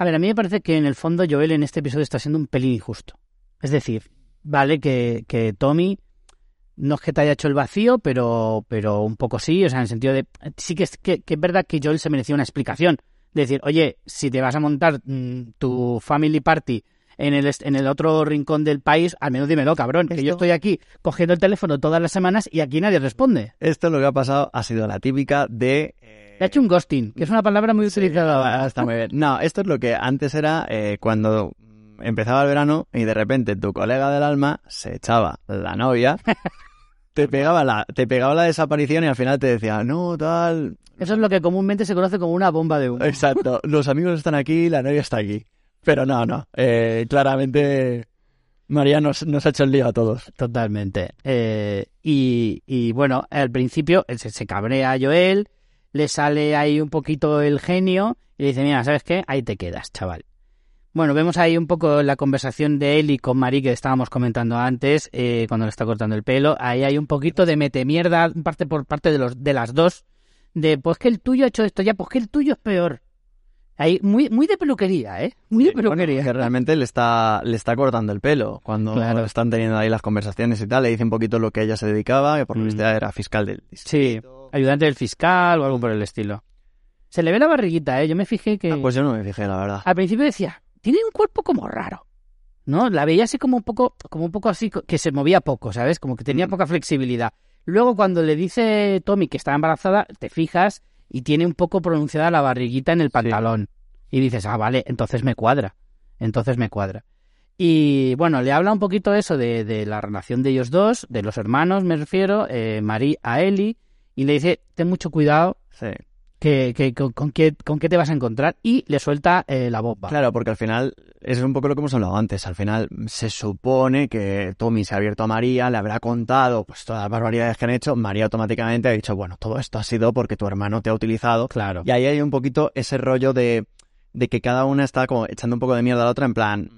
A ver, a mí me parece que en el fondo Joel en este episodio está siendo un pelín injusto. Es decir, vale que, que Tommy no es que te haya hecho el vacío, pero, pero un poco sí, o sea, en el sentido de... Sí que es, que, que es verdad que Joel se merecía una explicación. De decir, oye, si te vas a montar mm, tu family party en el, en el otro rincón del país, al menos dímelo, cabrón, que yo Esto- estoy aquí cogiendo el teléfono todas las semanas y aquí nadie responde. Esto lo que ha pasado ha sido la típica de... eh, Le ha hecho un ghosting, que es una palabra muy utilizada. Ah, Está muy bien. No, esto es lo que antes era eh, cuando empezaba el verano y de repente tu colega del alma se echaba la novia, *laughs* te pegaba la, te pegaba la desaparición y al final te decía, no, tal. Eso es lo que comúnmente se conoce como una bomba de humo. Exacto, los amigos están aquí, la novia está aquí. Pero no, no. eh, claramente María nos, nos ha hecho el lío a todos. Totalmente. Eh, y, y bueno, al principio se, se cabrea a Joel, le sale ahí un poquito el genio y le dice, mira, ¿sabes qué? Ahí te quedas, chaval. Bueno, vemos ahí un poco la conversación de Eli con Marie que estábamos comentando antes, eh, cuando le está cortando el pelo. Ahí hay un poquito de mete mierda parte por parte de, los, de las dos, de pues que el tuyo ha hecho esto, ya, pues que el tuyo es peor. Ahí, muy, muy de peluquería, ¿eh? Muy de peluquería. que realmente le está, le está cortando el pelo. Cuando Claro. están teniendo ahí las conversaciones y tal, le dice un poquito lo que ella se dedicaba, que por lo Mm. visto era fiscal del Sí, ayudante del fiscal o algo por el estilo. Se le ve la barriguita, ¿eh? Yo me fijé que... Ah, pues yo no me fijé, la verdad. Al principio decía, tiene un cuerpo como raro. ¿No? La veía así como un poco, como un poco así, que se movía poco, ¿sabes? Como que tenía Mm. poca flexibilidad. Luego cuando le dice Tommy que está embarazada, te fijas y tiene un poco pronunciada la barriguita en el pantalón. Y dices, ah, vale, entonces me cuadra. Entonces me cuadra. Y bueno, le habla un poquito eso de, de la relación de ellos dos, de los hermanos, me refiero, eh, Marie a Eli, y le dice, ten mucho cuidado Sí. que, que- con, con qué, con qué te vas a encontrar, y le suelta eh, la bomba. Claro, porque al final, es un poco lo que hemos hablado antes, al final se supone que Tommy se ha abierto a María, le habrá contado pues todas las barbaridades que han hecho, María automáticamente ha dicho, bueno, todo esto ha sido porque tu hermano te ha utilizado, Claro. y ahí hay un poquito ese rollo de, de que cada una está como echando un poco de mierda a la otra, en plan,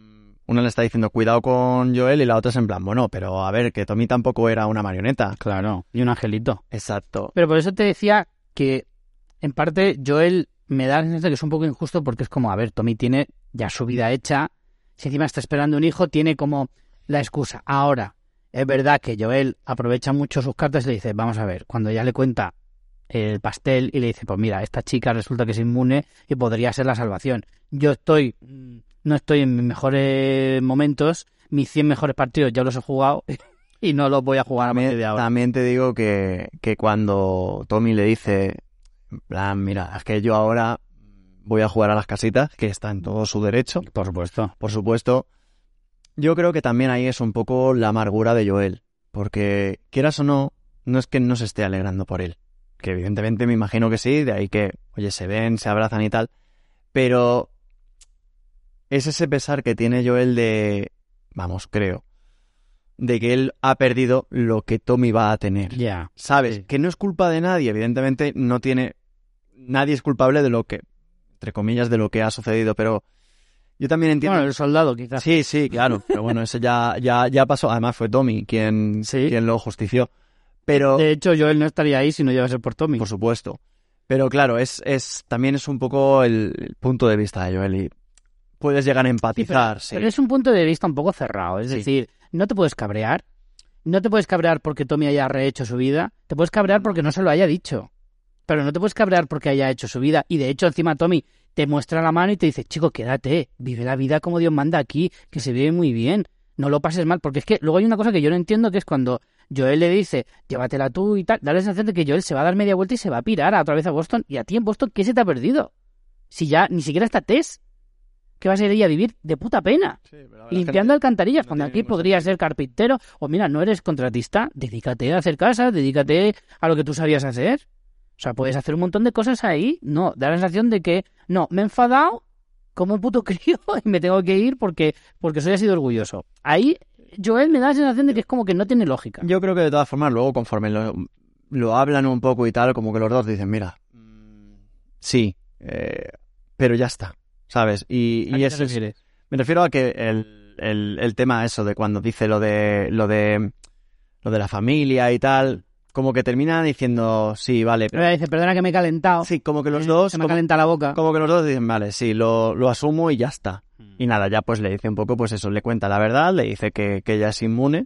una le está diciendo cuidado con Joel y la otra es en plan, bueno, pero a ver, que Tommy tampoco era una marioneta. Claro, y un angelito. Exacto. Pero por eso te decía que, en parte, Joel me da la sensación de que es un poco injusto porque es como, a ver, Tommy tiene ya su vida hecha, si encima está esperando un hijo, tiene como la excusa. Ahora, es verdad que Joel aprovecha mucho sus cartas y le dice, vamos a ver, cuando ya le cuenta el pastel y le dice, pues mira, esta chica resulta que es inmune y podría ser la salvación. Yo estoy, mm, no estoy en mis mejores momentos, mis 100 mejores partidos ya los he jugado *laughs* y no los voy a jugar a partir de ahora. también te digo que, que cuando Tommy le dice, en plan, mira, es que yo ahora voy a jugar a las casitas, que está en todo su derecho, Por supuesto. por supuesto, yo creo que también ahí es un poco la amargura de Joel, porque quieras o no, no es que no se esté alegrando por él, que evidentemente me imagino que sí, de ahí que, oye, se ven, se abrazan y tal, Pero es ese pesar que tiene Joel de, vamos, creo, de que él ha perdido lo que Tommy va a tener. Ya. ¿Sabes? Sí. Que no es culpa de nadie, evidentemente no tiene... Nadie es culpable de lo que, entre comillas, de lo que ha sucedido, pero yo también entiendo... Bueno, el soldado quizás. Sí, sí, claro, pero bueno, eso ya, ya, ya pasó. Además fue Tommy quien, Sí. quien lo justició. Pero, De hecho, Joel no estaría ahí si no llegase por Tommy. por supuesto. Pero claro, es, es, también es un poco el, el punto de vista de Joel y puedes llegar a Sí, pero, empatizar, sí. pero es un punto de vista un poco cerrado. Es decir, no te puedes cabrear. No te puedes cabrear porque Tommy haya rehecho su vida. Te puedes cabrear porque no se lo haya dicho. Pero no te puedes cabrear porque haya hecho su vida. Y de hecho, encima Tommy te muestra la mano y te dice, chico, quédate, vive la vida como Dios manda aquí, que se vive muy bien. No lo pases mal. Porque es que luego hay una cosa que yo no entiendo, que es cuando Joel le dice, llévatela tú y tal, da la sensación de que Joel se va a dar media vuelta y se va a pirar a otra vez a Boston. Y a ti en Boston, ¿qué se te ha perdido? Si ya ni siquiera está Tess, que vas a ir ahí a vivir de puta pena limpiando alcantarillas, no cuando aquí podrías ser carpintero, o mira, no eres contratista, dedícate a hacer casas, dedícate a lo que tú sabías hacer. O sea, puedes hacer un montón de cosas ahí. No, da la sensación de que, no, me he enfadado como un puto *laughs* crío y me tengo que ir porque, porque soy así de orgulloso. Ahí, Joel me da la sensación de que es como que no tiene lógica. Yo creo que de todas formas, luego conforme lo, lo hablan un poco y tal, como que los dos dicen, mira, mm, sí, eh, pero ya está, ¿sabes? Y, ¿A y qué eso te es- me refiero a que el, el, el tema eso de cuando dice lo de, lo de, lo de la familia y tal, como que termina diciendo, sí, vale, Pero dice, perdona que me he calentado. Sí, como que los Eh, dos, Se me ha como, calentado la boca. como que los dos dicen, vale, sí, lo, lo asumo y ya está. Y nada, ya pues le dice un poco, pues eso, le cuenta la verdad, le dice que, que ella es inmune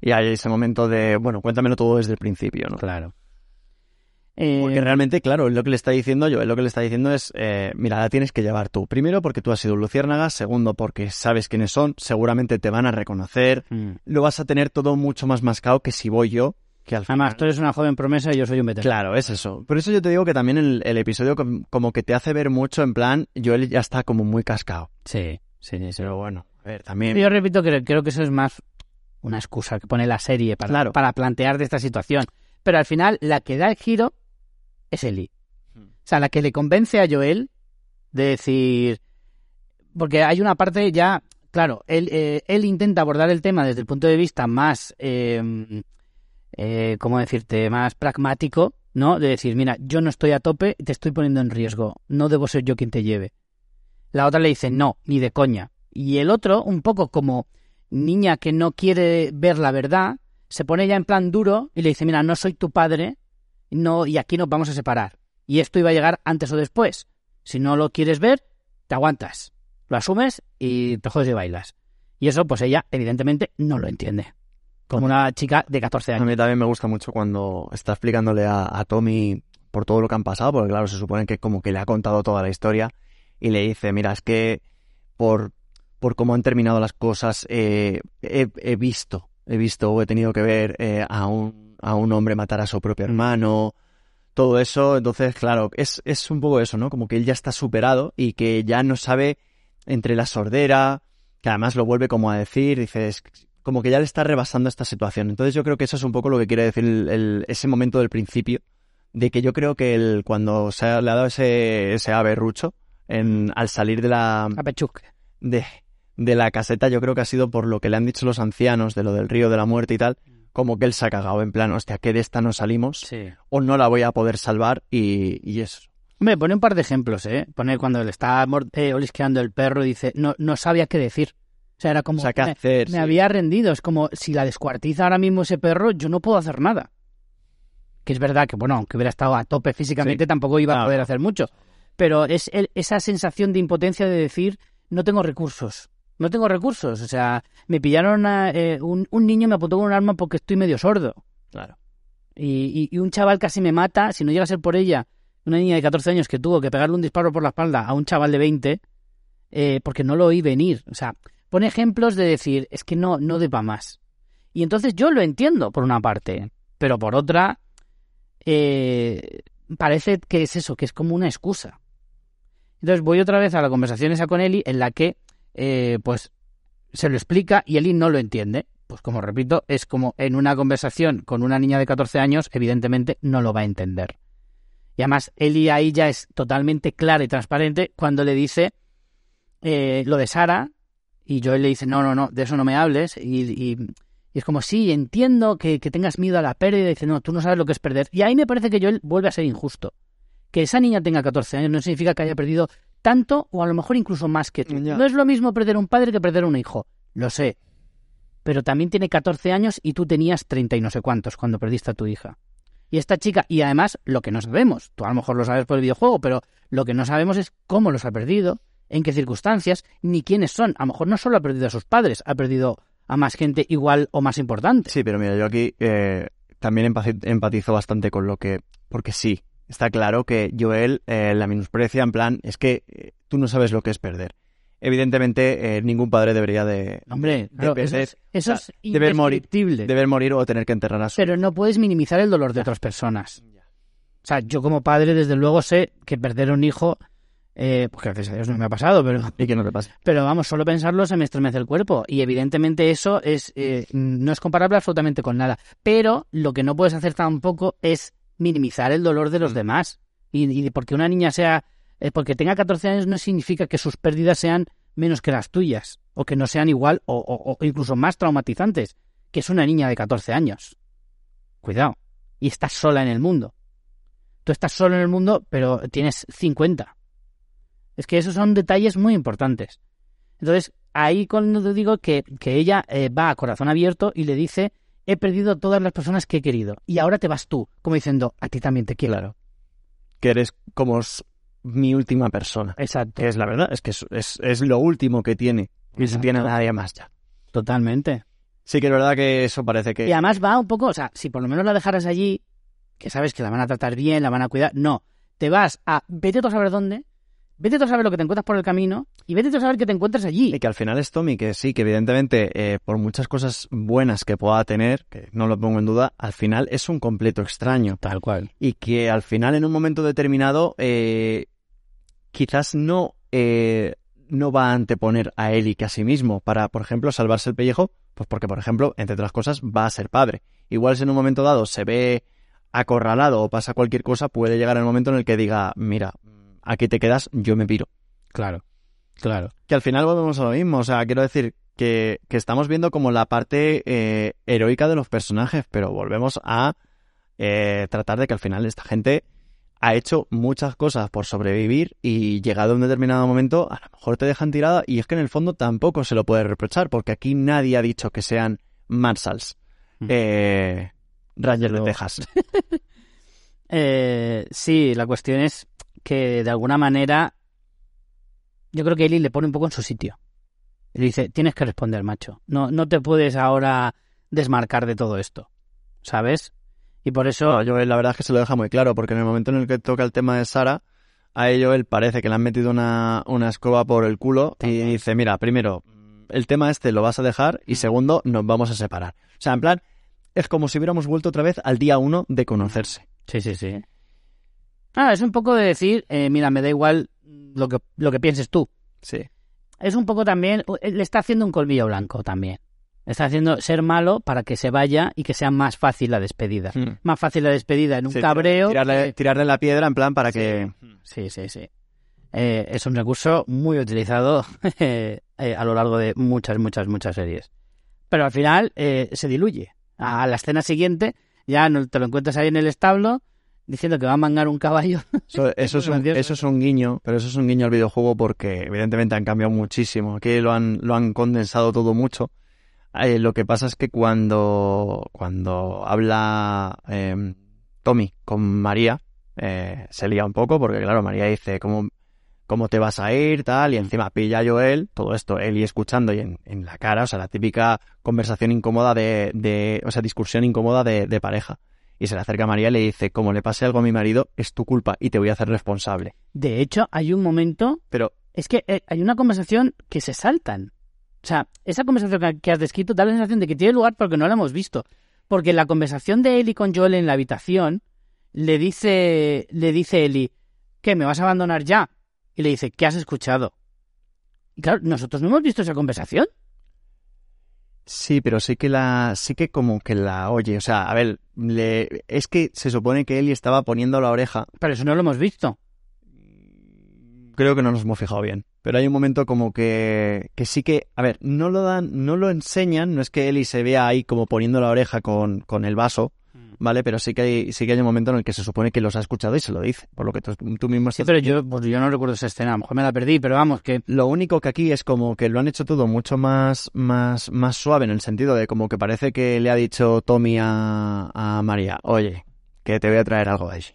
y hay ese momento de, bueno, cuéntamelo todo desde el principio, ¿no? Claro. Eh, Porque realmente, claro, lo que le está diciendo yo, lo que le está diciendo es, eh, mira, la tienes que llevar tú. Primero, porque tú has sido luciérnaga. Segundo, porque sabes quiénes son. Seguramente te van a reconocer. mm. Lo vas a tener todo mucho más mascado que si voy yo, que al final... Además, tú eres una joven promesa y yo soy un veterano. Claro, es eso. Por eso yo te digo que también el, el episodio com- como que te hace ver mucho en plan, Joel ya está como muy cascado. Sí, sí, sí. sí. Pero bueno, a ver, también... Yo repito que creo que eso es más una excusa que pone la serie para, Claro. para plantear de esta situación. Pero al final, la que da el giro es Ellie. Hmm. O sea, la que le convence a Joel de decir. Porque hay una parte ya. Claro, él, eh, él intenta abordar el tema desde el punto de vista más. Eh, eh, ¿Cómo decirte? Más pragmático, ¿no? De decir, mira, yo no estoy a tope, te estoy poniendo en riesgo. No debo ser yo quien te lleve. La otra le dice, no, ni de coña. Y el otro, un poco como niña que no quiere ver la verdad, se pone ya en plan duro y le dice, mira, no soy tu padre, no, y aquí nos vamos a separar. Y esto iba a llegar antes o después. Si no lo quieres ver, te aguantas, lo asumes y te jodes y bailas. Y eso, pues ella, evidentemente, no lo entiende. Como una chica de 14 A años. mí también me gusta mucho cuando está explicándole a, a Tommy por todo lo que han pasado, porque claro, se supone que como que le ha contado toda la historia y le dice, mira, es que por, por cómo han terminado las cosas, eh, he, he visto, he visto o he tenido que ver eh, a, un, a un hombre matar a su propio hermano, todo eso, entonces, claro, es, es un poco eso, ¿no? Como que él ya está superado y que ya no sabe entre la sordera, que además lo vuelve como a decir, dices, como que ya le está rebasando esta situación. Entonces yo creo que eso es un poco lo que quiere decir el- el- ese momento del principio, de que yo creo que él, cuando se ha, le ha dado ese, ese ave rucho, en, al salir de la, de, de la caseta, yo creo que ha sido por lo que le han dicho los ancianos, de lo del río de la muerte y tal, como que él se ha cagado, en plan, hostia, que de esta no salimos, Sí. o no la voy a poder salvar, y, y eso. Hombre, pone un par de ejemplos, ¿eh? Pone cuando le está eh, olisqueando el perro y dice, no, no sabía qué decir. O sea, era como, O sea, ¿qué me, hacer? me Sí. había rendido. Es como, si la descuartiza ahora mismo ese perro, yo no puedo hacer nada. Que es verdad que, bueno, aunque hubiera estado a tope físicamente, Sí. tampoco iba a Claro. poder hacer mucho. Pero es el- esa sensación de impotencia de decir, no tengo recursos. No tengo recursos. O sea, me pillaron a, eh, un, un niño me apuntó con un arma porque estoy medio sordo. Claro. Y, y- y un chaval casi me mata, si no llega a ser por ella, una niña de 14 años que tuvo que pegarle un disparo por la espalda a un chaval de 20, eh, porque no lo oí venir. O sea, pone ejemplos de decir, es que no, no de pa' más. Y entonces yo lo entiendo por una parte, pero por otra, eh, parece que es eso, que es como una excusa. Entonces voy otra vez a la conversación esa con Eli, en la que, eh, pues, se lo explica y Eli no lo entiende. Pues como repito, es como en una conversación con una niña de 14 años, evidentemente no lo va a entender. Y además, Eli ahí ya es totalmente clara y transparente cuando le dice eh, lo de Sara y Joel le dice, no, no, no, de eso no me hables. Y, y- es como, sí, entiendo que, tengas miedo a la pérdida. Dice, no, tú no sabes lo que es perder. Y ahí me parece que Joel vuelve a ser injusto. Que esa niña tenga 14 años no significa que haya perdido tanto o a lo mejor incluso más que tú. Ya. No es lo mismo perder un padre que perder un hijo. Lo sé. Pero también tiene 14 años y tú tenías 30 y no sé cuántos cuando perdiste a tu hija. Y esta chica, y además lo que no sabemos, tú a lo mejor lo sabes por el videojuego, pero lo que no sabemos es cómo los ha perdido, en qué circunstancias, ni quiénes son. A lo mejor no solo ha perdido a sus padres, ha perdido a más gente igual o más importante. Sí, pero mira, yo aquí eh, también empatizo bastante con lo que... Porque sí, está claro que Joel eh, la menosprecia en plan, es que eh, tú no sabes lo que es perder. Evidentemente, eh, ningún padre debería de, Hombre, de claro, eso es, eso o sea, es deber morir, deber morir o tener que enterrar a su... Pero no puedes minimizar el dolor de otras personas. O sea, yo como padre, desde luego, sé que perder un hijo, eh, pues gracias a Dios no me ha pasado, pero Y que no te pase. Pero vamos, solo pensarlo se me estremece el cuerpo. Y evidentemente eso es eh, no es comparable absolutamente con nada. Pero lo que no puedes hacer tampoco es minimizar el dolor de los Mm. demás. Y, y porque una niña sea... eh, porque tenga 14 años no significa que sus pérdidas sean menos que las tuyas. O que no sean igual o, o- o incluso más traumatizantes. Que es una niña de 14 años. Cuidado. Y estás sola en el mundo. Tú estás solo en el mundo, pero tienes 50. Es que esos son detalles muy importantes. Entonces, ahí cuando te digo que, que ella eh, va a corazón abierto y le dice, he perdido todas las personas que he querido y ahora te vas tú, como diciendo, a ti también te quiero. Claro. Que eres como mi última persona. Exacto, Que es la verdad, es que es, es, es lo último que tiene. Y no tiene nadie más ya. totalmente. Sí que es verdad que eso parece que... Y además va un poco, o sea, si por lo menos la dejaras allí, que sabes que la van a tratar bien, la van a cuidar, no, te vas a, vete tú a saber dónde, vete tú a saber lo que te encuentras por el camino y vete tú a saber que te encuentras allí. Y que al final es Tommy, que sí, que evidentemente, eh, por muchas cosas buenas que pueda tener, que no lo pongo en duda, al final es un completo extraño. Tal cual. Y que al final, en un momento determinado, eh, quizás no, eh, no va a anteponer a él y que a sí mismo para, por ejemplo, salvarse el pellejo, pues porque, por ejemplo, entre otras cosas, va a ser padre. Igual si en un momento dado se ve acorralado o pasa cualquier cosa, puede llegar el momento en el que diga, mira, aquí te quedas, yo me piro. Claro, claro. Que al final volvemos a lo mismo, o sea, quiero decir que, que estamos viendo como la parte eh, heroica de los personajes, pero volvemos a eh, tratar de que al final esta gente ha hecho muchas cosas por sobrevivir y llegado a un determinado momento a lo mejor te dejan tirada y es que en el fondo tampoco se lo puede reprochar porque aquí nadie ha dicho que sean Marshalls, Mm. eh, Rangers de Texas. *laughs* Eh, sí, la cuestión es que de alguna manera yo creo que Eli le pone un poco en su sitio. Y le dice, tienes que responder, macho. No, no te puedes ahora desmarcar de todo esto. ¿Sabes? Y por eso... No, Joel, la verdad es que se lo deja muy claro, porque en el momento en el que toca el tema de Sara, a ello él parece que le han metido una, una escoba por el culo y dice, mira, primero, el tema este lo vas a dejar y segundo, nos vamos a separar. O sea, en plan, es como si hubiéramos vuelto otra vez al día uno de conocerse. Sí, sí, sí. Ah, es un poco de decir, eh, mira, me da igual lo que, lo que pienses tú. Sí. Es un poco también, le está haciendo un colmillo blanco también. Está haciendo ser malo para que se vaya y que sea más fácil la despedida. Más fácil la despedida en un Sí, cabreo. Tirarle, que- tirarle la piedra en plan para que... Sí, sí, sí. Eh, es un recurso muy utilizado *laughs* eh, eh, a lo largo de muchas, muchas, muchas series. Pero al final eh, se diluye. A la escena siguiente ya no te lo encuentras ahí en el establo diciendo que va a mangar un caballo. *laughs* Eso, eso, es un, eso es un guiño, pero eso es un guiño al videojuego porque evidentemente han cambiado muchísimo. Aquí lo han, lo han condensado todo mucho. Eh, lo que pasa es que cuando, cuando habla eh, Tommy con María, eh, se lía un poco porque claro, María dice, ¿cómo, ¿cómo te vas a ir? tal Y encima pilla a Joel, todo esto, él y escuchando y en, en la cara, o sea, la típica conversación incómoda de, de o sea, discusión incómoda de, de pareja. Y se le acerca a María y le dice, como le pase algo a mi marido, es tu culpa y te voy a hacer responsable. De hecho, hay un momento Pero Es que eh, hay una conversación que se saltan. O sea, esa conversación que- que has descrito da la sensación de que tiene lugar porque no la hemos visto. Porque la conversación de Eli con Joel en la habitación le dice, le dice Eli, ¿qué? ¿Me vas a abandonar ya? Y le dice, ¿qué has escuchado? Y claro, nosotros no hemos visto esa conversación. Sí, pero sí que la, sí que como que la oye. O sea, a ver, le, es que se supone que Eli estaba poniendo la oreja. Pero eso no lo hemos visto. Creo que no nos hemos fijado bien. Pero hay un momento como que, que sí que, a ver, no lo dan, no lo enseñan, no es que Eli se vea ahí como poniendo la oreja con, con el vaso, ¿vale? Pero sí que hay, sí que hay un momento en el que se supone que los ha escuchado y se lo dice, por lo que tú, tú mismo Sí, pero yo, pues yo no recuerdo esa escena. A lo mejor me la perdí, pero vamos, que Lo único que aquí es como que lo han hecho todo mucho más, más, más suave en el sentido de como que parece que le ha dicho Tommy a, a María, oye, que te voy a traer algo de allí.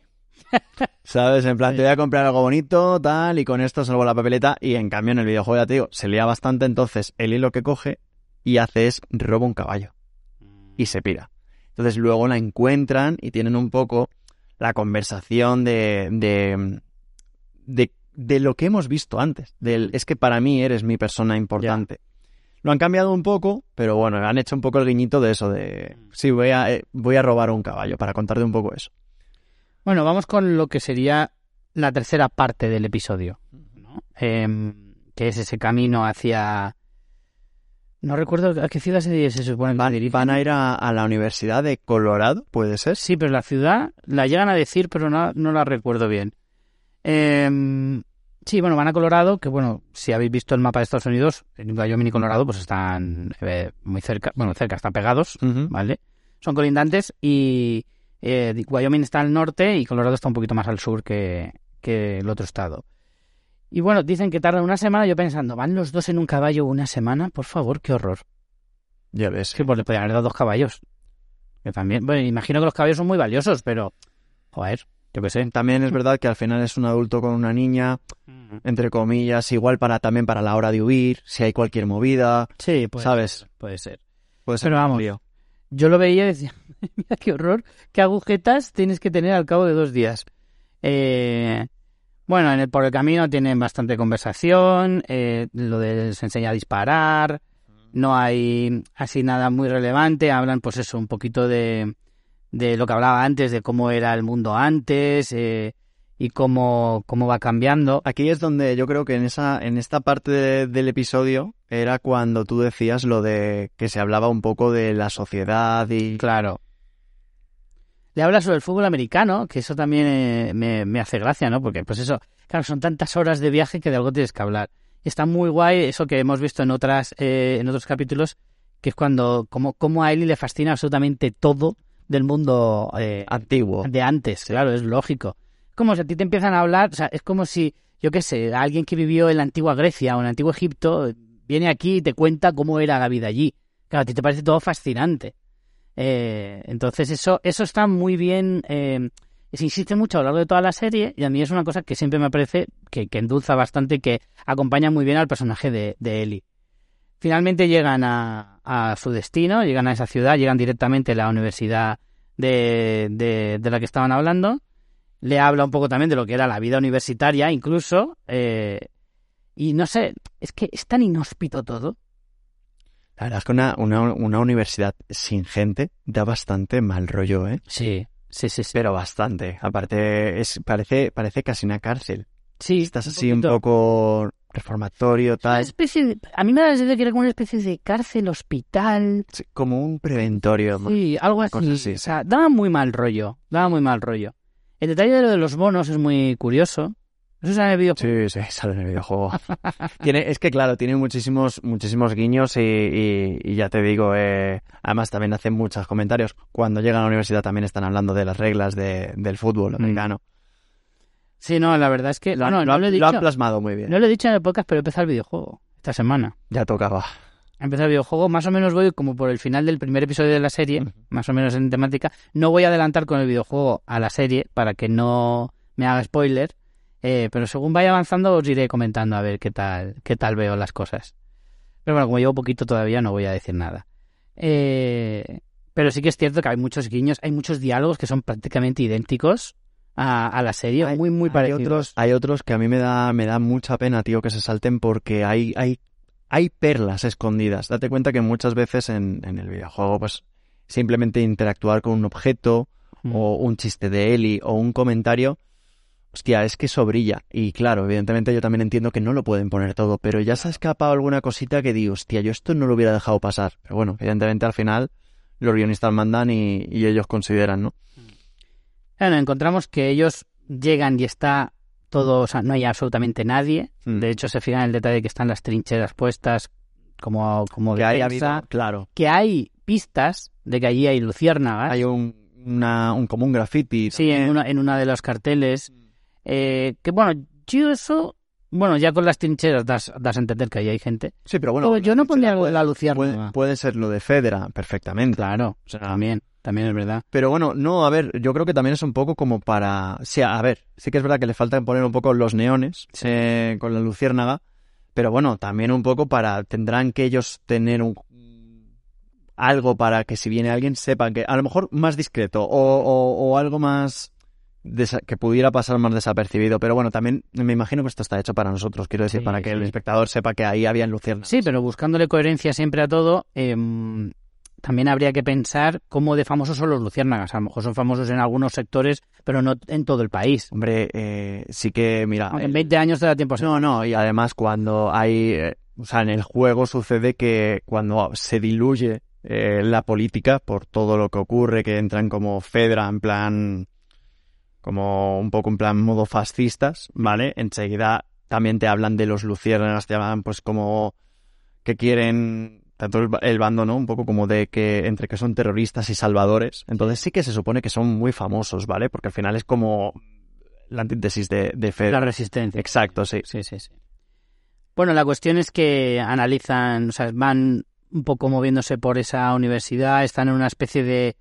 *laughs* ¿Sabes? En plan, te voy a comprar algo bonito, tal, y con esto salvo la papeleta. Y en cambio en el videojuego, ya te digo, se lía bastante, entonces Eli lo que coge y hace es roba un caballo y se pira. Entonces luego la encuentran y tienen un poco la conversación de, de, de, de lo que hemos visto antes. Del, es que para mí eres mi persona importante. Lo han cambiado un poco, pero bueno, han hecho un poco el guiñito de eso, de sí, voy a, eh, voy a robar un caballo, para contarte un poco eso. Bueno, vamos con lo que sería la tercera parte del episodio, ¿no? Em, que es ese camino hacia... No recuerdo a qué ciudad se, se supone que Van, dirigen. van a ir a, a la Universidad de Colorado, ¿puede ser? Sí, pero la ciudad la llegan a decir, pero no, no la recuerdo bien. Em, sí, bueno, van a Colorado, que bueno, si habéis visto el mapa de Estados Unidos, en Wyoming y Colorado, pues están eh, muy cerca, bueno, cerca, están pegados. ¿vale? Son colindantes y eh, Wyoming está al norte y Colorado está un poquito más al sur que, que el otro estado. Y bueno, dicen que tardan una semana, yo pensando, ¿van los dos en un caballo una semana? Por favor, qué horror. Ya ves. Sí, pues le podrían haber dado dos caballos. Que también, bueno, imagino que los caballos son muy valiosos, pero, joder, yo qué sé. También es verdad que al final es un adulto con una niña, entre comillas, igual para también para la hora de huir, si hay cualquier movida, Sí, puede ¿sabes? ser, puede ser. Puede ser Pero un vamos, lío. Yo lo veía y decía, *laughs* mira qué horror, qué agujetas tienes que tener al cabo de dos días. Eh, bueno, en el, por el camino tienen bastante conversación, eh, lo de se enseña a disparar, no hay así nada muy relevante, hablan pues eso, un poquito de, de lo que hablaba antes, de cómo era el mundo antes eh, y cómo, cómo va cambiando. Aquí es donde yo creo que en esa, en esta parte de- del episodio era cuando tú decías lo de que se hablaba un poco de la sociedad y Claro. Le habla sobre el fútbol americano, que eso también eh, me, me hace gracia, ¿no? Porque, pues eso, claro, son tantas horas de viaje que de algo tienes que hablar. Y está muy guay eso que hemos visto en otras eh, en otros capítulos, que es cuando, como, como a Ellie le fascina absolutamente todo del mundo eh, antiguo. de antes, claro, es lógico. Como si a ti te empiezan a hablar, o sea, es como si, yo qué sé, alguien que vivió en la antigua Grecia o en el antiguo Egipto eh, viene aquí y te cuenta cómo era la vida allí. Claro, a ti te parece todo fascinante. Eh, entonces eso, eso está muy bien, eh, se insiste mucho a lo largo de toda la serie y a mí es una cosa que siempre me parece que, que endulza bastante que acompaña muy bien al personaje de, de Ellie. Finalmente llegan a, su destino, llegan a esa ciudad, llegan directamente a la universidad de, de, de la que estaban hablando. Le habla un poco también de lo que era la vida universitaria, incluso. eh, y no sé, es que es tan inhóspito todo. La verdad es que una, una, una universidad sin gente da bastante mal rollo, ¿eh? Sí, sí, sí. sí. Pero bastante. Aparte, es, parece, parece casi una cárcel. Sí, Estás así un poco reformatorio, Una tal. especie de- a mí me da la sensación que era como una especie de cárcel, hospital. Sí, Como un preventorio. Sí, algo así, O sea, daba muy mal rollo. Daba muy mal rollo. El detalle de lo de los bonos es muy curioso. Eso sale en el videojuego. Sí, sí, *laughs* sale en el videojuego. tiene, es que claro, tiene muchísimos, muchísimos guiños y, y- y ya te digo, eh, además también hacen muchos comentarios. Cuando llegan a la universidad también están hablando de las reglas de- del fútbol americano. Sí, no, la verdad es que. Lo, han, no, lo no lo he lo dicho. han plasmado muy bien. No lo he dicho en el podcast, pero he empezado el videojuego esta semana. Ya tocaba. He empezado el videojuego, más o menos voy como por el final del primer episodio de la serie, más o menos en temática. No voy a adelantar con el videojuego a la serie para que no me haga spoiler, eh, pero según vaya avanzando os iré comentando a ver qué tal, qué tal veo las cosas. Pero bueno, como llevo poquito todavía no voy a decir nada. Eh, pero sí que es cierto que hay muchos guiños, hay muchos diálogos que son prácticamente idénticos a, a la serie, Hay- muy muy Hay parecidos. otros, hay otros que a mí me da, me da mucha pena, tío, que se salten porque hay, hay, hay perlas escondidas. Date cuenta que muchas veces en, en el videojuego, pues, simplemente interactuar con un objeto Mm. o un chiste de Eli o un comentario, hostia, es que eso brilla. Y claro, evidentemente yo también entiendo que no lo pueden poner todo, pero ya se ha escapado alguna cosita que digo, hostia, yo esto no lo hubiera dejado pasar. Pero bueno, evidentemente al final los guionistas mandan y, y ellos consideran, ¿no? Bueno, encontramos que ellos llegan y está todo, o sea, no hay absolutamente nadie. Mm. De hecho, se fijan en el detalle de que están las trincheras puestas como, como Que hay defensa, habido, claro, que hay pistas de que allí hay luciérnagas. hay un, una, un como un graffiti. Sí, en una, en una de los carteles. Eh, que bueno, yo eso. Bueno, ya con las trincheras das, das a entender que ahí hay gente. Sí, pero bueno. Yo no pondría puede- la luciérnaga. Puede, puede ser lo de Fedra, perfectamente. Claro, O sea, también, también es verdad. Pero bueno, no, a ver, yo creo que también es un poco como para... Sí, a ver, sí que es verdad que le falta poner un poco los neones eh, con la luciérnaga, pero bueno, también un poco para... Tendrán que ellos tener un algo para que si viene alguien sepan que a lo mejor más discreto o, o- o algo más que pudiera pasar más desapercibido, pero bueno, también me imagino que esto está hecho para nosotros, quiero decir, Sí, para que el espectador sepa que ahí habían luciérnagas. Sí, pero buscándole coherencia siempre a todo, em, también habría que pensar cómo de famosos son los luciérnagas. A lo mejor son famosos en algunos sectores, pero no en todo el país. Hombre, eh, sí que, mira... Aunque el- en 20 años te da tiempo a ser- No, no, y además cuando hay, eh, o sea, en el juego sucede que cuando se diluye eh, la política por todo lo que ocurre, que entran como Fedra en plan, como un poco en plan modo fascistas, ¿vale? Enseguida también te hablan de los luciérnagas, te hablan pues como que quieren, tanto el, el bando, ¿no? Un poco como de que entre que son terroristas y salvadores. Entonces sí que se supone que son muy famosos, ¿vale? Porque al final es como la antítesis de, de Fedra. la resistencia. Exacto, sí. Sí, sí, sí. Bueno, la cuestión es que analizan, o sea, van un poco moviéndose por esa universidad, están en una especie de...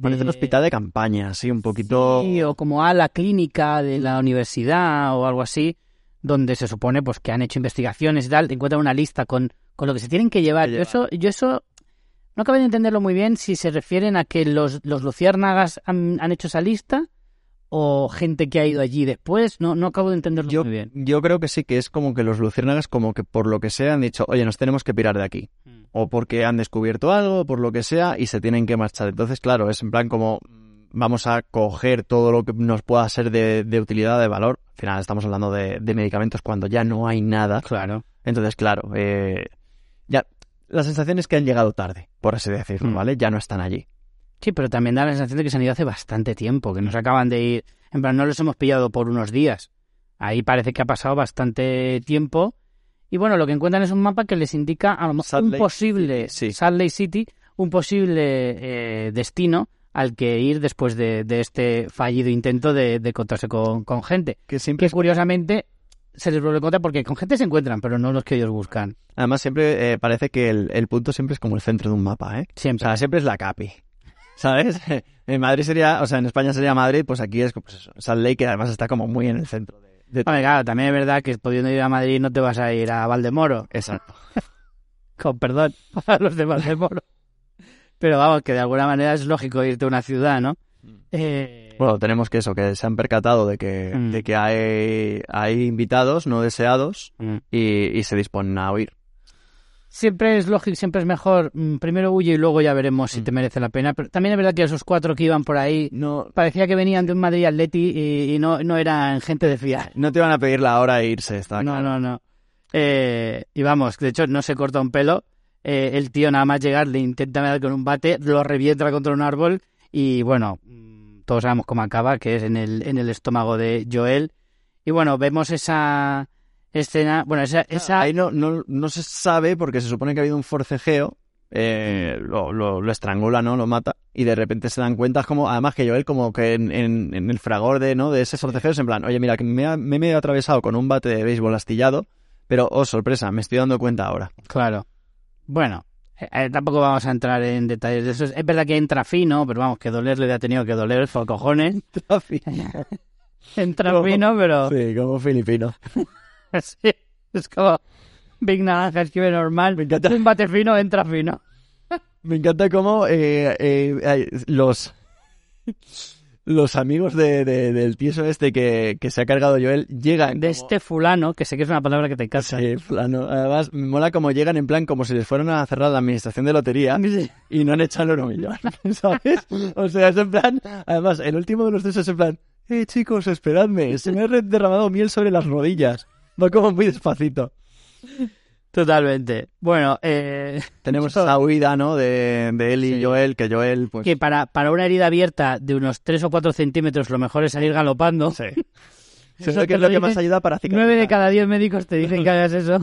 Parece un hospital de campaña, sí, un poquito. Sí, o como a la clínica de la universidad o algo así, donde se supone pues que han hecho investigaciones y tal, encuentran una lista con, con lo que se tienen que llevar. Yo eso, yo eso no acabo de entenderlo muy bien si se refieren a que los, los luciérnagas han, han hecho esa lista o gente que ha ido allí después. No, no acabo de entenderlo Yo, muy bien. yo creo que sí, que es como que los luciérnagas, como que por lo que sea, han dicho, oye, nos tenemos que pirar de aquí. O porque han descubierto algo, por lo que sea, y se tienen que marchar. Entonces, claro, es en plan como mm, vamos a coger todo lo que nos pueda ser de, de utilidad, de valor. Al final estamos hablando de, de medicamentos cuando ya no hay nada. Claro. Entonces, claro, eh, ya la sensación es que han llegado tarde, por así decirlo, Mm. ¿vale? Ya no están allí. Sí, pero también da la sensación de que se han ido hace bastante tiempo, que nos acaban de ir. En plan, no los hemos pillado por unos días. Ahí parece que ha pasado bastante tiempo. Y bueno, lo que encuentran es un mapa que les indica a lo mejor un posible sí. Salt Lake City, un posible eh, destino al que ir después de, de este fallido intento de, de encontrarse con, con gente. Que siempre Que curiosamente se les vuelve contra porque con gente se encuentran, pero no los que ellos buscan. Además, siempre eh, parece que el, el punto siempre es como el centro de un mapa, ¿eh? O Siempre. sea, siempre es la capi. ¿Sabes? *laughs* En Madrid sería, o sea, en España sería Madrid, pues aquí es pues eso, Salt Lake, que además está como muy en el centro de... de- Hombre, claro, también es verdad que pudiendo ir a Madrid no te vas a ir a Valdemoro. Exacto. *laughs* con perdón *laughs* para los de Valdemoro. Pero vamos, que de alguna manera es lógico irte a una ciudad, ¿no? Eh, Bueno, tenemos que eso, que se han percatado de que, Mm. de que hay, hay invitados no deseados mm. y, y se disponen a huir. Siempre es lógico, siempre es mejor. mm, Primero huye y luego ya veremos si Mm. te merece la pena. Pero también es verdad que esos cuatro que iban por ahí No, parecía que venían de un Madrid Atleti y, y no, no eran gente de fiar. no te van a pedir la hora e irse, está No, claro. no, no. Eh, y vamos, de hecho no se corta un pelo. Eh, el tío nada más llegar le intenta dar con un bate, lo revienta contra un árbol y bueno, todos sabemos cómo acaba, que es en el, en el estómago de Joel. Y bueno, vemos esa escena, bueno, esa... esa Ahí no, no, no se sabe porque se supone que ha habido un forcejeo, eh, lo, lo, lo estrangula, ¿no? Lo mata y de repente se dan cuenta, es como, además que Joel como que en, en, en el fragor de, ¿no? de ese forcejeo es en plan, oye, mira, que me, ha- me he medio atravesado con un bate de béisbol astillado, pero, oh, sorpresa, me estoy dando cuenta ahora. Claro. Bueno, eh, eh, tampoco vamos a entrar en detalles de eso. Es verdad que entra fino, pero vamos, que dolerle le ha tenido que doler por cojones. *laughs* *laughs* Entra fino, pero... Sí, como filipino. *laughs* *laughs* Sí, es como Big Naranja escribe normal. Me encanta. Un bate fino entra fino. *laughs* Me encanta cómo eh, eh, los los amigos de, de- del tieso este que, que se ha cargado Joel llegan De como- este fulano, que sé que es una palabra que te encanta. Sí, fulano. Además, me mola como llegan en plan como si les fueran a cerrar la administración de lotería y no han echado el millón, *laughs* ¿sabes? O sea, es en plan... Además, el último de los tres es en plan... eh, chicos, esperadme, se me ha derramado miel sobre las rodillas. Va como muy despacito. Totalmente. Bueno, eh, Tenemos *laughs* esa huida, ¿no? De, de él y Sí. Joel, que Joel, pues... que para, para una herida abierta de unos 3 o 4 centímetros lo mejor es salir galopando. Sí. *laughs* Eso Eso que te es lo lo que más ayuda para cicatrizar. 9 de cada 10 médicos te dicen que hagas eso.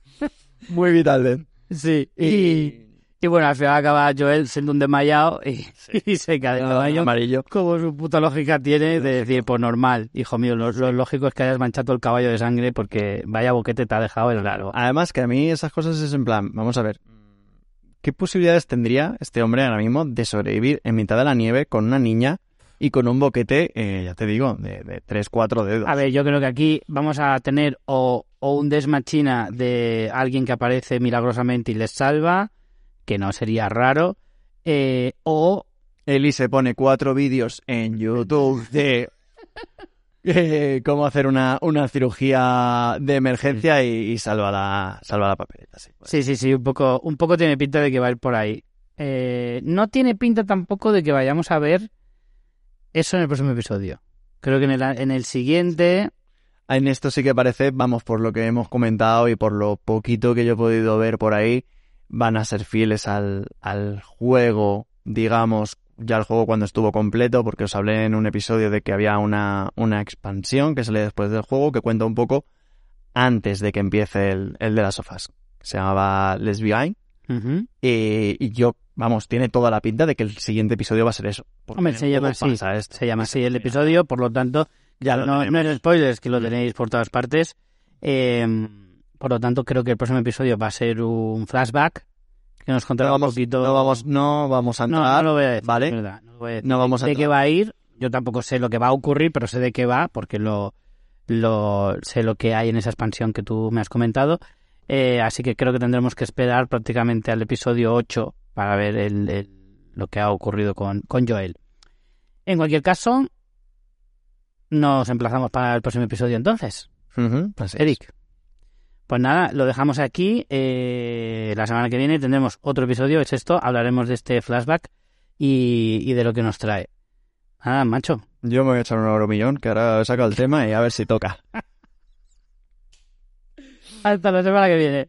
*laughs* Muy vital, Den. Sí. Y, y bueno, al final acaba Joel siendo un desmayado y, *laughs* y se cae el baño. Amarillo. Como su puta lógica tiene de decir, pues normal, hijo mío, lo, lo lógico es que hayas manchado el caballo de sangre porque vaya boquete te ha dejado el largo. Además, que a mí esas cosas es en plan, vamos a ver, ¿qué posibilidades tendría este hombre ahora mismo de sobrevivir en mitad de la nieve con una niña y con un boquete, eh, ya te digo, de, de 3, 4 dedos? A ver, yo creo que aquí vamos a tener o, o un desmachina de alguien que aparece milagrosamente y les salva, que no sería raro, eh, o Eli se pone cuatro vídeos en YouTube de eh, cómo hacer una, una cirugía de emergencia y, y salva la salva la papeleta. Sí, Sí, sí, sí, un poco, un poco tiene pinta de que va a ir por ahí. Eh, no tiene pinta tampoco de que vayamos a ver eso en el próximo episodio. Creo que en el, en el siguiente, En esto sí que parece, vamos, por lo que hemos comentado y por lo poquito que yo he podido ver por ahí, van a ser fieles al, al juego, digamos, ya el juego cuando estuvo completo, porque os hablé en un episodio de que había una, una expansión que sale después del juego que cuenta un poco antes de que empiece el, el de las sofás. Se llamaba Behind. ujú, Eh, y yo, vamos, tiene toda la pinta de que el siguiente episodio va a ser eso. Hombre, se llama así, se llama así el episodio, por lo tanto, Ya no, no es spoilers, que lo tenéis por todas partes. Eh, por lo tanto, creo que el próximo episodio va a ser un flashback, que nos contará No vamos, un poquito... no vamos, no vamos a No, entrar, no lo voy a decir, ¿vale? verdad, no lo voy a decir. No vamos a de entrar. qué va a ir. Yo tampoco sé lo que va a ocurrir, pero sé de qué va, porque lo, lo sé lo que hay en esa expansión que tú me has comentado. Eh, así que creo que tendremos que esperar prácticamente al episodio 8 para ver el, el- lo que ha ocurrido con, con Joel. En cualquier caso, nos emplazamos para el próximo episodio entonces. Ujú, así es. Eric. Pues nada, lo dejamos aquí. Eh, la semana que viene tendremos otro episodio, es esto. Hablaremos de este flashback y, y de lo que nos trae. Nada, macho. Yo me voy a echar un euromillón, que ahora he sacado el tema y a ver si toca. *laughs* Hasta la semana que viene.